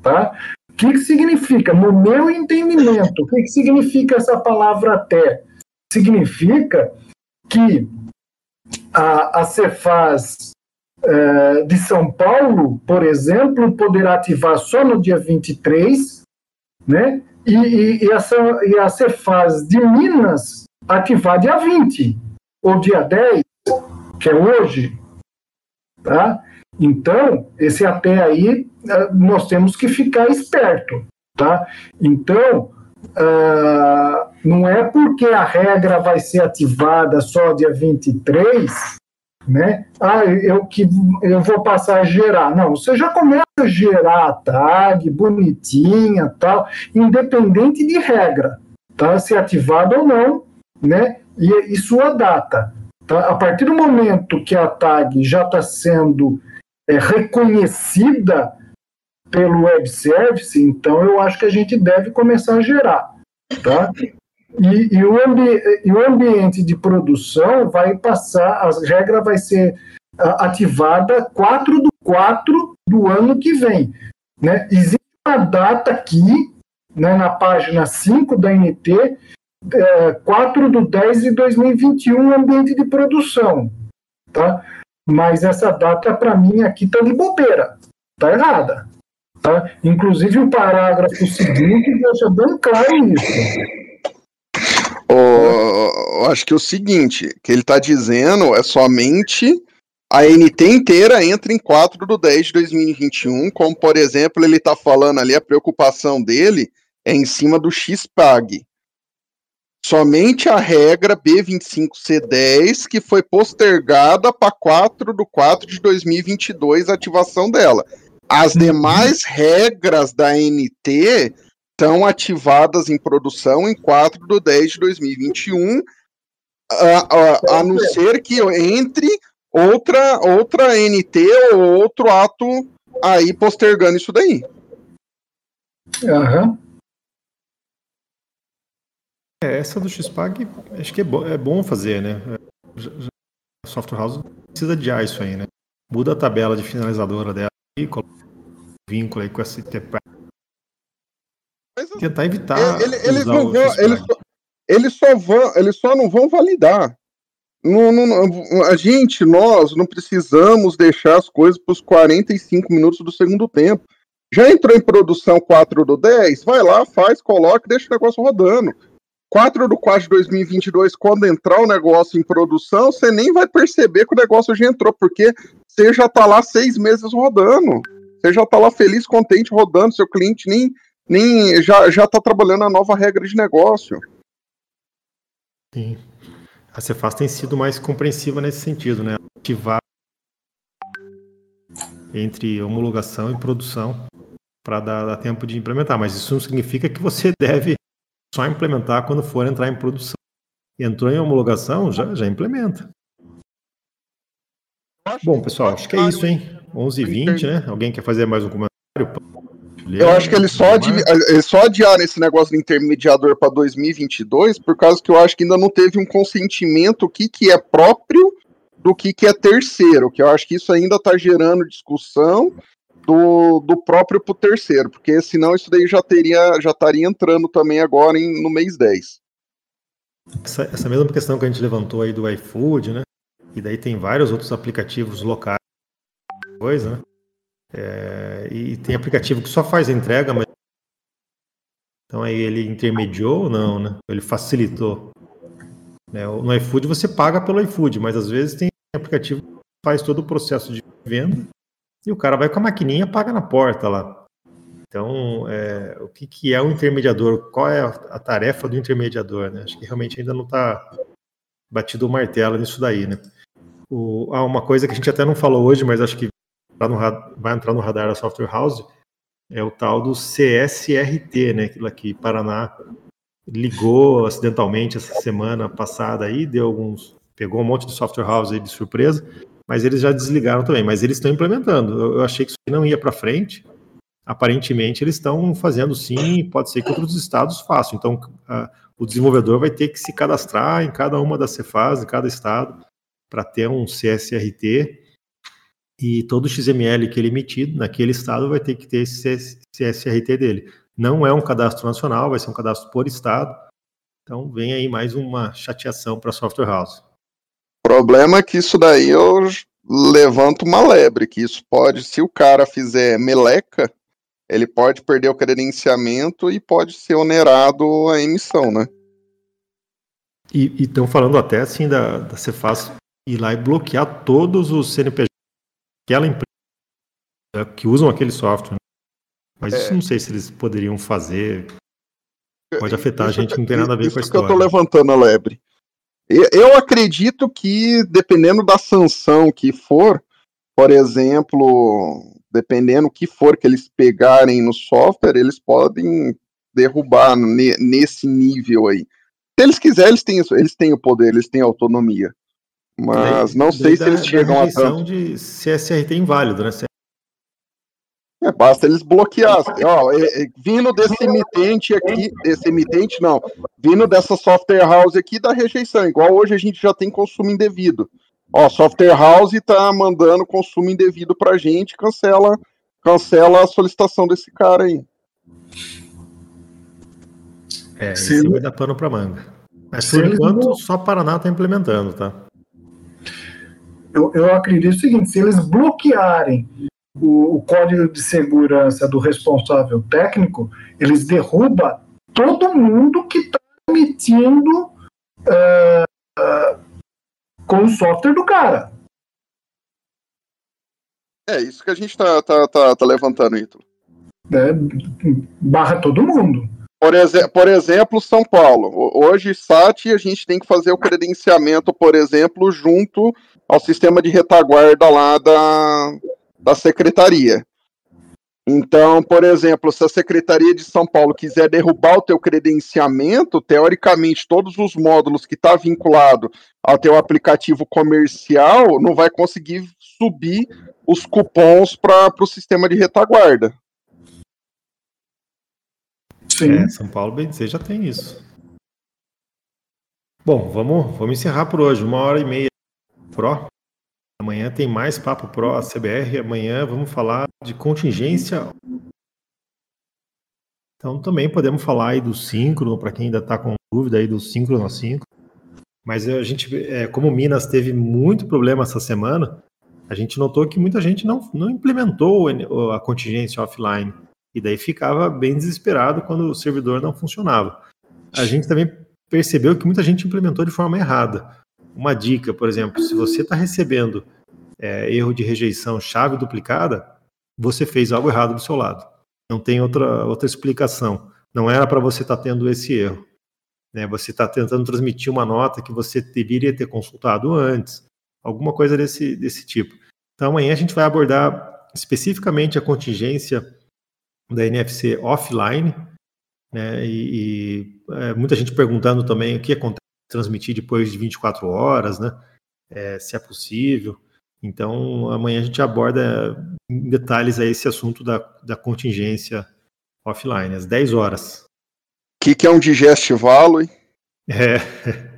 tá? O que, que significa? No meu entendimento, o que, que significa essa palavra até? Significa que a, a Cefaz é, de São Paulo, por exemplo, poderá ativar só no dia 23, né? E, e, e, essa, e a Cefaz de Minas ativar dia 20, ou dia 10, que é hoje, tá? Então, esse até aí, é, nós temos que ficar esperto, tá? Então, uh, não é porque a regra vai ser ativada só dia 23, né? Ah, eu que eu vou passar a gerar. Não, você já começa a gerar a tag bonitinha, tal, independente de regra, tá? Se ativada ou não, né? E, e sua data. Tá? A partir do momento que a tag já está sendo é, reconhecida pelo web service, então eu acho que a gente deve começar a gerar, tá? E, e, o e, o ambiente de produção vai passar, a regra vai ser ativada 4 do 4 do ano que vem. Né? Existe uma data aqui, né, na página 5 da NT, é, 4 do 10 de 2021, ambiente de produção. Tá? Mas essa data, para mim, aqui está de bobeira. Está errada. Tá? Inclusive, o parágrafo seguinte deixa bem claro isso. O, acho que é o seguinte, que ele está dizendo é somente a NT inteira entra em 4 do 10 de 2021, como por exemplo ele está falando ali, a preocupação dele é em cima do XPAG. Somente a regra B25C10 que foi postergada para 4 do 4 de 2022 a ativação dela. As uhum. demais regras da NT estão ativadas em produção em 4 de 10 de 2021, a, a, a não ser que entre outra, outra NT ou outro ato aí postergando isso daí. Uhum. É, essa do XPAG, acho que é, bo é bom fazer, né? A Software House precisa adiar isso aí, né? Muda a tabela de finalizadora dela e coloca um vínculo aí com essa mas, Tentar evitar. Ele, eles, não vão, eles, só, eles, só vão, eles só não vão validar. Não, não, a gente, nós, não precisamos deixar as coisas para os 45 minutos do segundo tempo. Já entrou em produção 4 do 10? Vai lá, faz, coloca deixa o negócio rodando. 4 do 4 de 2022, quando entrar o negócio em produção, você nem vai perceber que o negócio já entrou, porque você já está lá seis meses rodando. Você já está lá feliz, contente, rodando, seu cliente nem, nem já já está trabalhando a nova regra de negócio. Sim. A Cefaz tem sido mais compreensiva nesse sentido, né? Ativar entre homologação e produção para dar, dar, tempo de implementar, mas isso não significa que você deve só implementar quando for entrar em produção. Entrou em homologação, já, já implementa. Bom, pessoal, acho que é isso, hein? 11h20, né? Alguém quer fazer mais um comentário? Eu acho que eles só, adi eles só adiaram esse negócio do intermediador para 2022 por causa que eu acho que ainda não teve um consentimento o que, que é próprio do que, que é terceiro, que eu acho que isso ainda está gerando discussão do, do próprio para o terceiro, porque senão isso daí já teria já estaria entrando também agora em, no mês 10. Essa, essa mesma questão que a gente levantou aí do iFood, né? E daí tem vários outros aplicativos locais, coisa, né? É, e tem aplicativo que só faz a entrega, mas. Então aí ele intermediou ou não, né? Ele facilitou. Né? No iFood você paga pelo iFood, mas às vezes tem aplicativo que faz todo o processo de venda e o cara vai com a maquininha paga na porta lá. Então, é, o que, que é o intermediador? Qual é a tarefa do intermediador? Né? Acho que realmente ainda não está batido o martelo nisso daí. Né? O, há uma coisa que a gente até não falou hoje, mas acho que no, vai entrar no radar da Software House é o tal do CSRT, né? Aquilo aqui, Paraná ligou acidentalmente essa semana passada aí, deu alguns, pegou um monte de software house aí de surpresa, mas eles já desligaram também. Mas eles estão implementando. Eu, eu achei que isso não ia para frente. Aparentemente, eles estão fazendo sim. Pode ser que outros estados façam. Então, a, o desenvolvedor vai ter que se cadastrar em cada uma das Cefas, em cada estado, para ter um CSRT. E todo XML que ele emitido naquele estado vai ter que ter esse CSRT dele. Não é um cadastro nacional, vai ser um cadastro por estado. Então, vem aí mais uma chateação para a software house. O problema é que isso daí eu levanto uma lebre, que isso pode, se o cara fizer meleca, ele pode perder o credenciamento e pode ser onerado a emissão, né? E estão falando até assim da, da Cefaz ir lá e bloquear todos os CNPJ aquela empresa que usam aquele software. Né? Mas é. isso não sei se eles poderiam fazer. Pode afetar isso, a gente, não tem nada a ver com a história. que eu tô levantando a lebre. Eu acredito que, dependendo da sanção que for, por exemplo, dependendo o que for que eles pegarem no software, eles podem derrubar nesse nível aí. Se eles quiserem, eles têm, eles têm o poder, eles têm autonomia. Mas não sei se eles chegam a tanto. de CSRT inválido, né? É, basta eles bloquearem. Ó, é, é, vindo desse emitente aqui, desse emitente não, vindo dessa software house aqui da rejeição, igual hoje a gente já tem consumo indevido. Ó, software house tá mandando consumo indevido pra gente, cancela, cancela a solicitação desse cara aí. É, isso vai dar pano pra manga. Mas por enquanto, só Paraná tá implementando, tá? Eu, eu acredito o seguinte: se eles bloquearem o, o, código de segurança do responsável técnico, eles derrubam todo mundo que está emitindo uh, uh, com o software do cara. É isso que a gente está tá, tá, tá levantando, Ítalo. É, barra todo mundo. Por, por, exemplo, São Paulo. Hoje, SAT, a gente tem que fazer o credenciamento, por exemplo, junto ao sistema de retaguarda lá da, da secretaria. Então, por exemplo, se a Secretaria de São Paulo quiser derrubar o teu credenciamento, teoricamente todos os módulos que está vinculado ao teu aplicativo comercial não vai conseguir subir os cupons para o sistema de retaguarda. Sim. É, São Paulo, dizer, já tem isso. Bom, vamos, vamos encerrar por hoje. Uma hora e meia Pro. Amanhã tem mais Papo Pro, a CBR. Amanhã vamos falar de contingência. Então também podemos falar aí do síncrono, para quem ainda está com dúvida aí do síncrono a 5. Mas a gente, é, como Minas teve muito problema essa semana, a gente notou que muita gente não, não implementou a contingência offline. E daí ficava bem desesperado quando o servidor não funcionava. A gente também percebeu que muita gente implementou de forma errada. Uma dica, por exemplo, se você está recebendo é, erro de rejeição chave duplicada, você fez algo errado do seu lado. Não tem outra, outra explicação. Não era para você estar tá tendo esse erro. Né? Você está tentando transmitir uma nota que você deveria ter consultado antes, alguma coisa desse, desse tipo. Então amanhã a gente vai abordar especificamente a contingência da NFC offline, né? E, e é, muita gente perguntando também o que acontece transmitir depois de 24 horas, né? É, se é possível. Então, amanhã a gente aborda em detalhes aí esse assunto da, da contingência offline, às 10 horas. O que, que é um digestivalo? Hein? É,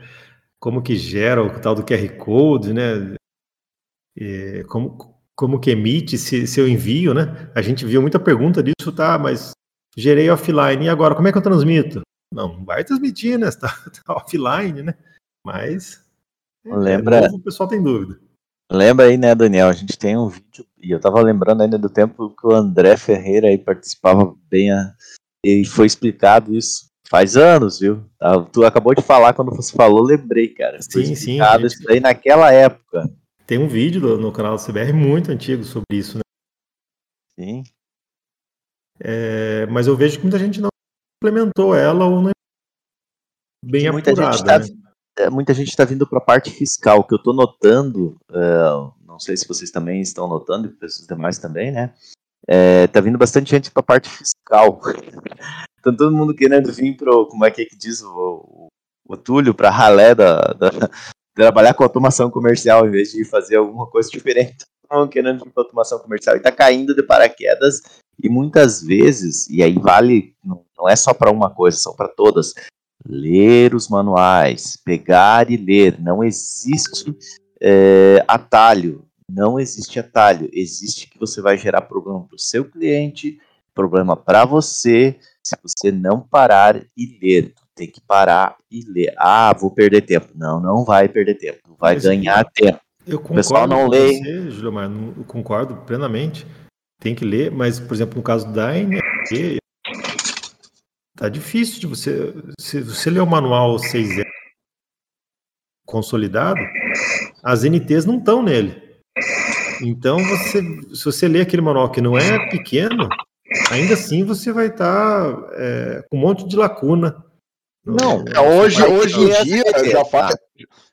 como que gera o tal do QR Code, né? E como, como que emite se, seu envio, né? A gente viu muita pergunta disso, tá? Mas gerei offline, e agora, como é que eu transmito? Não, vai transmitir, né? Está tá offline, né? Mas. É, Lembra. Novo, o pessoal tem dúvida. Lembra aí, né, Daniel? A gente tem um vídeo, e eu tava lembrando ainda do tempo que o André Ferreira aí participava bem a, e foi explicado isso. Faz anos, viu? Tá, tu acabou de falar, quando você falou, lembrei, cara. Foi sim, sim. Gente... Isso daí naquela época. Tem um vídeo no canal do CBR muito antigo sobre isso, né? Sim. É, mas eu vejo que muita gente não implementou ela ou não é bem muita apurada. Gente tá, né? É, muita gente está vindo para a parte fiscal, que eu estou notando, uh, não sei se vocês também estão notando, e os demais também, né? É, tá vindo bastante gente para a parte fiscal. então todo mundo querendo vir para como é que, é que diz o, o, o Túlio, para ralé da, da, trabalhar com automação comercial em vez de fazer alguma coisa diferente. Estão querendo ir para automação comercial e está caindo de paraquedas. E muitas vezes, e aí vale, não, não é só para uma coisa, são para todas. Ler os manuais, pegar e ler. Não existe é, atalho. Não existe atalho. Existe que você vai gerar problema para o seu cliente, problema para você, se você não parar e ler tem que parar e ler. Ah, vou perder tempo. Não, não vai perder tempo. Vai Mas ganhar tempo. Eu concordo o pessoal não lê. Você, eu concordo plenamente. Tem que ler, mas, por exemplo, no caso da NFP, tá difícil de você. Se você ler o manual 6 consolidado, as NTs não estão nele. Então, você, se você ler aquele manual que não é pequeno, ainda assim você vai estar tá, é, com um monte de lacuna não, é, hoje, hoje em dia já faz,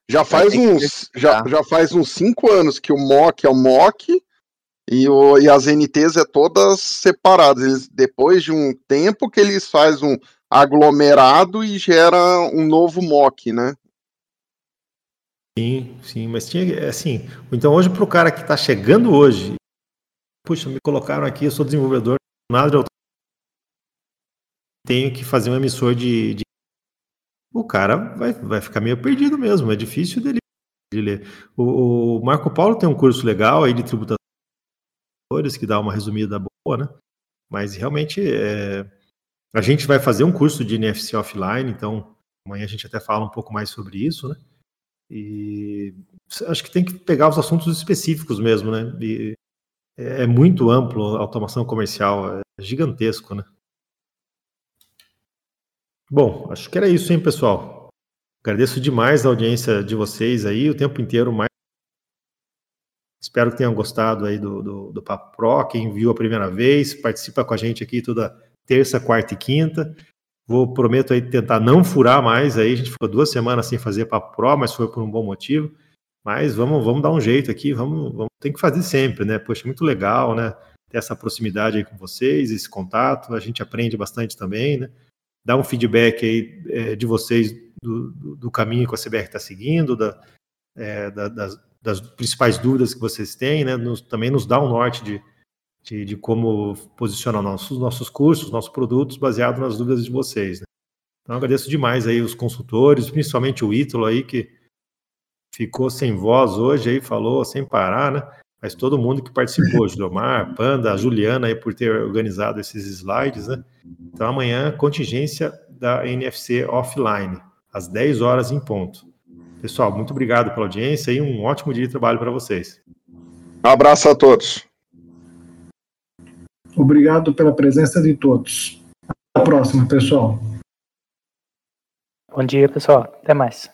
já faz uns já, já faz uns cinco anos que o mock é o mock e, o, e as NTs é todas separadas. Eles, depois de um tempo que eles fazem um aglomerado e gera um novo mock, né? Sim, sim, mas tinha assim. Então hoje para o cara que está chegando hoje, puxa, me colocaram aqui, eu sou desenvolvedor, nada de tenho que fazer um emissor de, de o cara vai, vai ficar meio perdido mesmo, é difícil dele de ler. O, o Marco Paulo tem um curso legal aí de tributação que dá uma resumida boa, né? Mas realmente é, a gente vai fazer um curso de NFC offline, então amanhã a gente até fala um pouco mais sobre isso, né? E acho que tem que pegar os assuntos específicos mesmo, né? E é muito amplo a automação comercial, é gigantesco, né? Bom, acho que era isso, hein, pessoal. Agradeço demais a audiência de vocês aí, o tempo inteiro mais. Espero que tenham gostado aí do, do, do Papo Pro. Quem viu a primeira vez, participa com a gente aqui toda terça, quarta e quinta. Vou, prometo aí tentar não furar mais aí. A gente ficou duas semanas sem fazer Papo Pro, mas foi por um bom motivo. Mas vamos, vamos dar um jeito aqui, vamos, vamos tem que fazer sempre, né? Poxa, muito legal, né? Ter essa proximidade aí com vocês, esse contato. A gente aprende bastante também, né? Dar um feedback aí é, de vocês do, do, caminho que a CBR está seguindo, da, é, da, das, das, principais dúvidas que vocês têm, né? Nos, também nos dá um norte de, de, de, como posicionar nossos, nossos cursos, nossos produtos, baseado nas dúvidas de vocês. Né? Então, agradeço demais aí os consultores, principalmente o Ítalo aí, que ficou sem voz hoje aí, falou sem parar, né? Mas todo mundo que participou, Gilmar, Panda, a Juliana aí por ter organizado esses slides, né? Então amanhã, contingência da NFC offline, às 10 horas em ponto. Pessoal, muito obrigado pela audiência e um ótimo dia de trabalho para vocês. Um abraço a todos. Obrigado pela presença de todos. Até a próxima, pessoal. Bom dia, pessoal. Até mais.